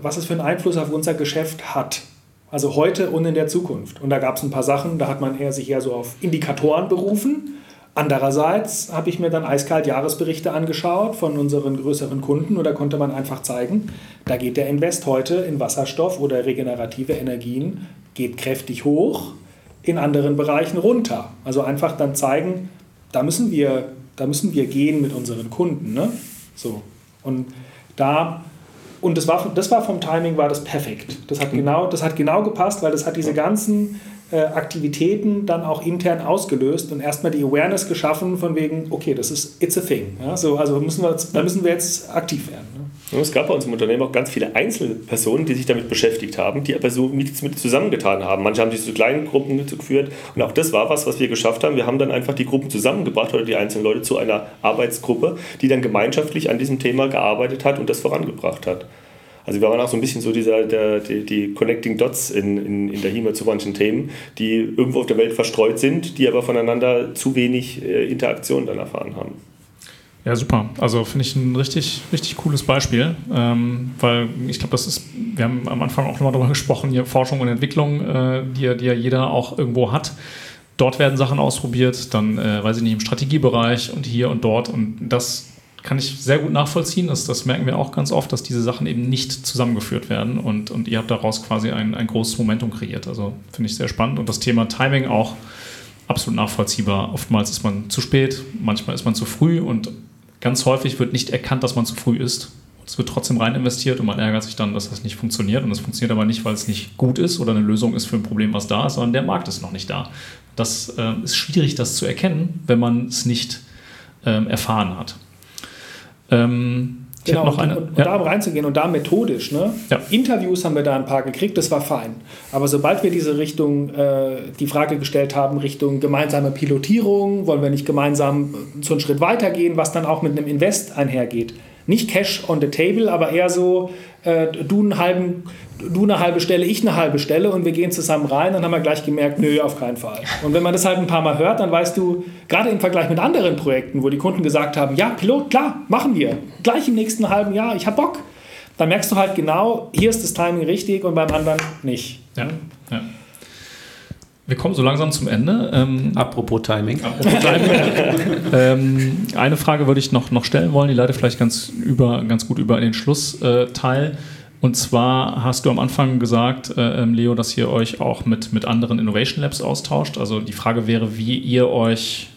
was es für einen Einfluss auf unser Geschäft hat. Also heute und in der Zukunft. Und da gab es ein paar Sachen, da hat man eher sich eher so auf Indikatoren berufen Andererseits habe ich mir dann eiskalt Jahresberichte angeschaut von unseren größeren Kunden und da konnte man einfach zeigen, da geht der Invest heute in Wasserstoff oder regenerative Energien geht kräftig hoch, in anderen Bereichen runter. Also einfach dann zeigen, da müssen wir, da müssen wir gehen mit unseren Kunden. Ne? So. Und da und das war, das war vom Timing war das perfekt. Das hat, genau, das hat genau gepasst, weil das hat diese ganzen Aktivitäten dann auch intern ausgelöst und erstmal die Awareness geschaffen von wegen, okay, das ist, it's a thing. Ja, so, also müssen wir, da müssen wir jetzt aktiv werden. Ne? Es gab bei uns im Unternehmen auch ganz viele Einzelpersonen, die sich damit beschäftigt haben, die aber so nichts mit zusammengetan haben. Manche haben sich zu kleinen Gruppen geführt und auch das war was, was wir geschafft haben. Wir haben dann einfach die Gruppen zusammengebracht oder die einzelnen Leute zu einer Arbeitsgruppe, die dann gemeinschaftlich an diesem Thema gearbeitet hat und das vorangebracht hat. Also wir waren auch so ein bisschen so dieser, der, die, die Connecting Dots in, in, in der HIMA zu manchen Themen, die irgendwo auf der Welt verstreut sind, die aber voneinander zu wenig äh, Interaktion dann erfahren haben. Ja, super. Also finde ich ein richtig, richtig cooles Beispiel, ähm, weil ich glaube, das ist, wir haben am Anfang auch nochmal darüber gesprochen, hier Forschung und Entwicklung, äh, die, ja, die ja jeder auch irgendwo hat. Dort werden Sachen ausprobiert, dann, äh, weiß ich nicht, im Strategiebereich und hier und dort. Und das kann ich sehr gut nachvollziehen. Das, das merken wir auch ganz oft, dass diese Sachen eben nicht zusammengeführt werden und, und ihr habt daraus quasi ein, ein großes Momentum kreiert. Also finde ich sehr spannend. Und das Thema Timing auch absolut nachvollziehbar. Oftmals ist man zu spät, manchmal ist man zu früh und ganz häufig wird nicht erkannt, dass man zu früh ist. Es wird trotzdem rein investiert und man ärgert sich dann, dass das nicht funktioniert. Und das funktioniert aber nicht, weil es nicht gut ist oder eine Lösung ist für ein Problem, was da ist, sondern der Markt ist noch nicht da. Das äh, ist schwierig, das zu erkennen, wenn man es nicht ähm, erfahren hat. Ähm, ich genau, noch eine, und, und ja. da reinzugehen und da methodisch. Ne? Ja. Interviews haben wir da ein paar gekriegt, das war fein. Aber sobald wir diese Richtung, äh, die Frage gestellt haben, Richtung gemeinsame Pilotierung, wollen wir nicht gemeinsam so einen Schritt weitergehen, was dann auch mit einem Invest einhergeht. Nicht Cash on the table, aber eher so, äh, du einen halben du eine halbe Stelle, ich eine halbe Stelle und wir gehen zusammen rein, dann haben wir gleich gemerkt, nö, auf keinen Fall. Und wenn man das halt ein paar Mal hört, dann weißt du, gerade im Vergleich mit anderen Projekten, wo die Kunden gesagt haben, ja, Pilot, klar, machen wir, gleich im nächsten halben Jahr, ich hab Bock, dann merkst du halt genau, hier ist das Timing richtig und beim anderen nicht. Ja, ja. Wir kommen so langsam zum Ende. Ähm, apropos Timing. Apropos Timing. ähm, eine Frage würde ich noch, noch stellen wollen, die leitet vielleicht ganz, über, ganz gut über den Schlussteil. Und zwar hast du am Anfang gesagt, äh, ähm, Leo, dass ihr euch auch mit, mit anderen Innovation Labs austauscht. Also die Frage wäre, wie ihr euch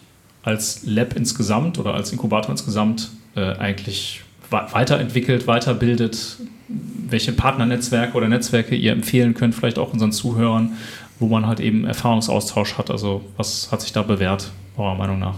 als Lab insgesamt oder als Inkubator insgesamt äh, eigentlich weiterentwickelt, weiterbildet, welche Partnernetzwerke oder Netzwerke ihr empfehlen könnt, vielleicht auch unseren Zuhörern, wo man halt eben Erfahrungsaustausch hat. Also was hat sich da bewährt, eurer Meinung nach?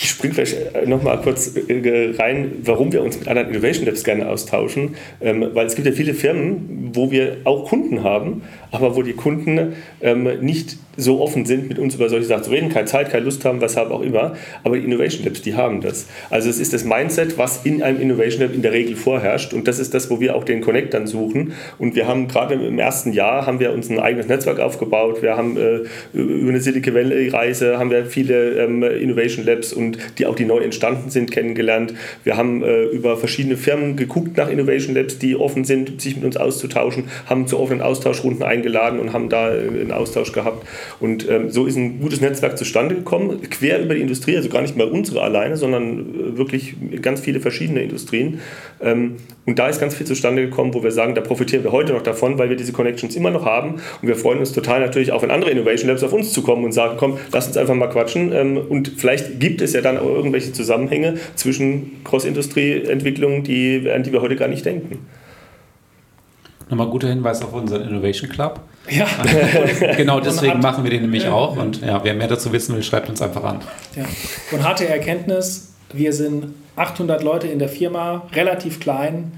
Ich springe vielleicht äh, nochmal kurz äh, rein, warum wir uns mit anderen Innovation Labs gerne austauschen. Ähm, weil es gibt ja viele Firmen, wo wir auch Kunden haben, aber wo die Kunden ähm, nicht so offen sind, mit uns über solche Sachen zu reden, keine Zeit, keine Lust haben, weshalb auch immer. Aber die Innovation Labs, die haben das. Also es ist das Mindset, was in einem Innovation Lab in der Regel vorherrscht. Und das ist das, wo wir auch den Connect dann suchen. Und wir haben gerade im ersten Jahr haben wir uns ein eigenes Netzwerk aufgebaut. Wir haben äh, über eine Silicon Valley Reise haben wir viele ähm, Innovation Labs und die auch die neu entstanden sind kennengelernt. Wir haben äh, über verschiedene Firmen geguckt nach Innovation Labs, die offen sind, sich mit uns auszutauschen, haben zu offenen Austauschrunden eingeladen und haben da äh, einen Austausch gehabt. Und ähm, so ist ein gutes Netzwerk zustande gekommen, quer über die Industrie, also gar nicht mehr unsere alleine, sondern äh, wirklich ganz viele verschiedene Industrien. Ähm, und da ist ganz viel zustande gekommen, wo wir sagen, da profitieren wir heute noch davon, weil wir diese Connections immer noch haben. Und wir freuen uns total natürlich auch, wenn andere Innovation Labs auf uns zukommen und sagen, komm, lass uns einfach mal quatschen. Ähm, und vielleicht gibt es ja dann auch irgendwelche Zusammenhänge zwischen Cross-Industrie-Entwicklungen, die, an die wir heute gar nicht denken. Nochmal guter Hinweis auf unseren Innovation Club. Ja. genau deswegen machen wir den nämlich auch. Und ja, wer mehr dazu wissen will, schreibt uns einfach an. Ja. Und harte Erkenntnis, wir sind 800 Leute in der Firma, relativ klein.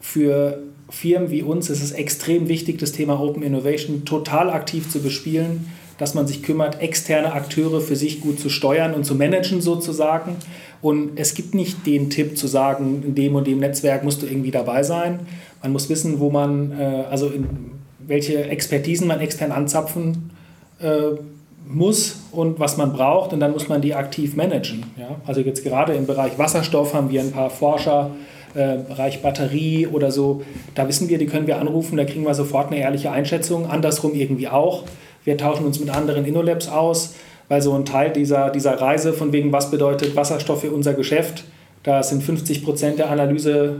Für Firmen wie uns ist es extrem wichtig, das Thema Open Innovation total aktiv zu bespielen, dass man sich kümmert, externe Akteure für sich gut zu steuern und zu managen sozusagen. Und es gibt nicht den Tipp zu sagen, in dem und dem Netzwerk musst du irgendwie dabei sein. Man muss wissen, wo man, äh, also in, welche Expertisen man extern anzapfen äh, muss und was man braucht und dann muss man die aktiv managen. Ja? Also jetzt gerade im Bereich Wasserstoff haben wir ein paar Forscher, äh, Bereich Batterie oder so, da wissen wir, die können wir anrufen, da kriegen wir sofort eine ehrliche Einschätzung, andersrum irgendwie auch. Wir tauschen uns mit anderen InnoLabs aus, weil so ein Teil dieser, dieser Reise von wegen, was bedeutet Wasserstoff für unser Geschäft, da sind 50 Prozent der Analyse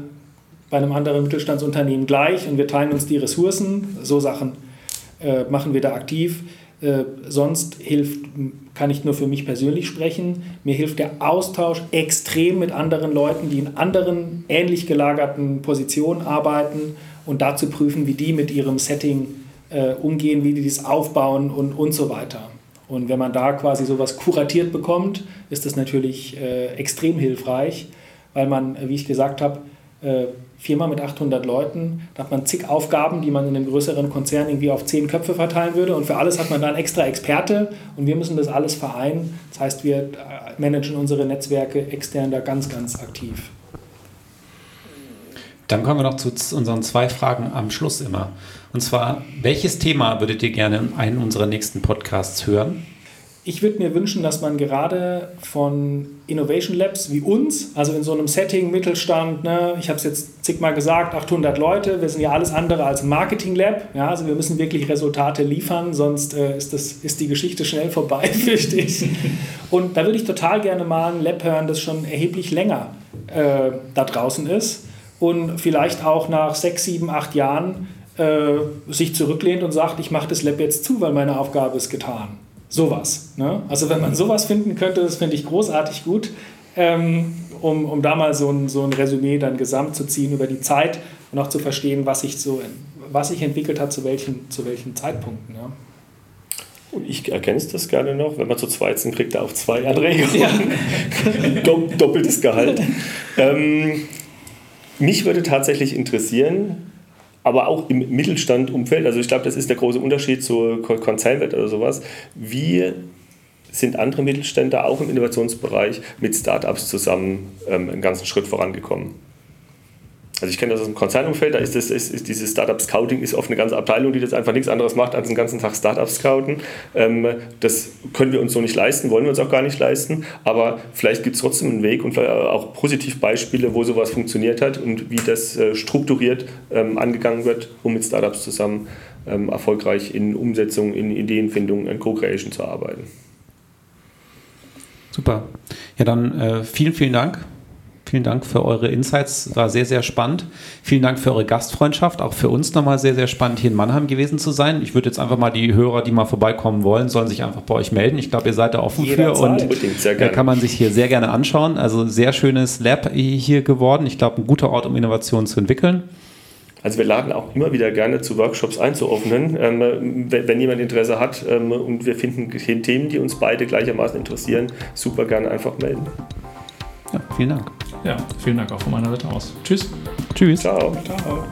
bei einem anderen Mittelstandsunternehmen gleich und wir teilen uns die Ressourcen, so Sachen. äh, machen wir da aktiv. Äh, sonst hilft, kann ich nur für mich persönlich sprechen, mir hilft der Austausch extrem mit anderen Leuten, die in anderen ähnlich gelagerten Positionen arbeiten und dazu prüfen, wie die mit ihrem Setting äh, umgehen, wie die das aufbauen und, und so weiter. Und wenn man da quasi sowas kuratiert bekommt, ist das natürlich äh, extrem hilfreich, weil man, wie ich gesagt habe, äh, Firma mit 800 Leuten, da hat man zig Aufgaben, die man in einem größeren Konzern irgendwie auf zehn Köpfe verteilen würde und für alles hat man dann extra Experte und wir müssen das alles vereinen. Das heißt, wir äh, managen unsere Netzwerke extern da ganz, ganz aktiv. Dann kommen wir noch zu unseren zwei Fragen am Schluss immer. Und zwar, welches Thema würdet ihr gerne in einem unserer nächsten Podcasts hören? Ich würde mir wünschen, dass man gerade von Innovation Labs wie uns, also in so einem Setting, Mittelstand, ne, ich habe es jetzt zigmal gesagt, 800 Leute, wir sind ja alles andere als Marketing Lab, ja, also wir müssen wirklich Resultate liefern, sonst äh, ist, das, ist die Geschichte schnell vorbei, fürchte ich. Und da würde ich total gerne mal ein Lab hören, das schon erheblich länger äh, da draußen ist und vielleicht auch nach sechs, sieben, acht Jahren äh, sich zurücklehnt und sagt, ich mache das Lab jetzt zu, weil meine Aufgabe ist getan. Sowas. Ne? Also wenn man sowas finden könnte, das finde ich großartig gut, ähm, um, um da mal so ein, so ein Resümee dann gesamt zu ziehen über die Zeit und auch zu verstehen, was sich so, was sich entwickelt hat, zu welchen, zu welchen Zeitpunkten. Ja. Und ich ergänze das gerne noch, wenn man zu zweit sind, kriegt er auch zwei Anregungen. Ja. Doppeltes Gehalt. ähm, mich würde tatsächlich interessieren, aber auch im Mittelstandumfeld, also ich glaube, das ist der große Unterschied zur Konzernwelt oder sowas, wie sind andere Mittelständler auch im Innovationsbereich mit Startups zusammen ähm, einen ganzen Schritt vorangekommen. Also ich kenne das aus dem Konzernumfeld, da ist, das, ist, ist dieses Startup Scouting ist oft eine ganze Abteilung, die das einfach nichts anderes macht, als den ganzen Tag Startup scouten. Ähm, das können wir uns so nicht leisten, wollen wir uns auch gar nicht leisten, aber vielleicht gibt es trotzdem einen Weg und auch positiv Beispiele, wo sowas funktioniert hat und wie das äh, strukturiert ähm, angegangen wird, um mit Startups zusammen ähm, erfolgreich in Umsetzung, in Ideenfindung, in Co-Creation zu arbeiten. Super. Ja, dann äh, vielen, vielen Dank Vielen Dank für eure Insights, war sehr, sehr spannend. Vielen Dank für eure Gastfreundschaft, auch für uns nochmal sehr, sehr spannend, hier in Mannheim gewesen zu sein. Ich würde jetzt einfach mal die Hörer, die mal vorbeikommen wollen, sollen sich einfach bei euch melden. Ich glaube, ihr seid da offen Jeder für und da kann man sich hier sehr gerne anschauen. Also sehr schönes Lab hier geworden. Ich glaube, ein guter Ort, um Innovationen zu entwickeln. Also wir laden auch immer wieder gerne zu Workshops einzuordnen, ähm, wenn, wenn, jemand Interesse hat ähm, und wir finden Themen, die uns beide gleichermaßen interessieren, super gerne einfach melden. Ja, vielen Dank. Ja, vielen Dank auch von meiner Seite aus. Tschüss. Tschüss. Ciao. Ciao.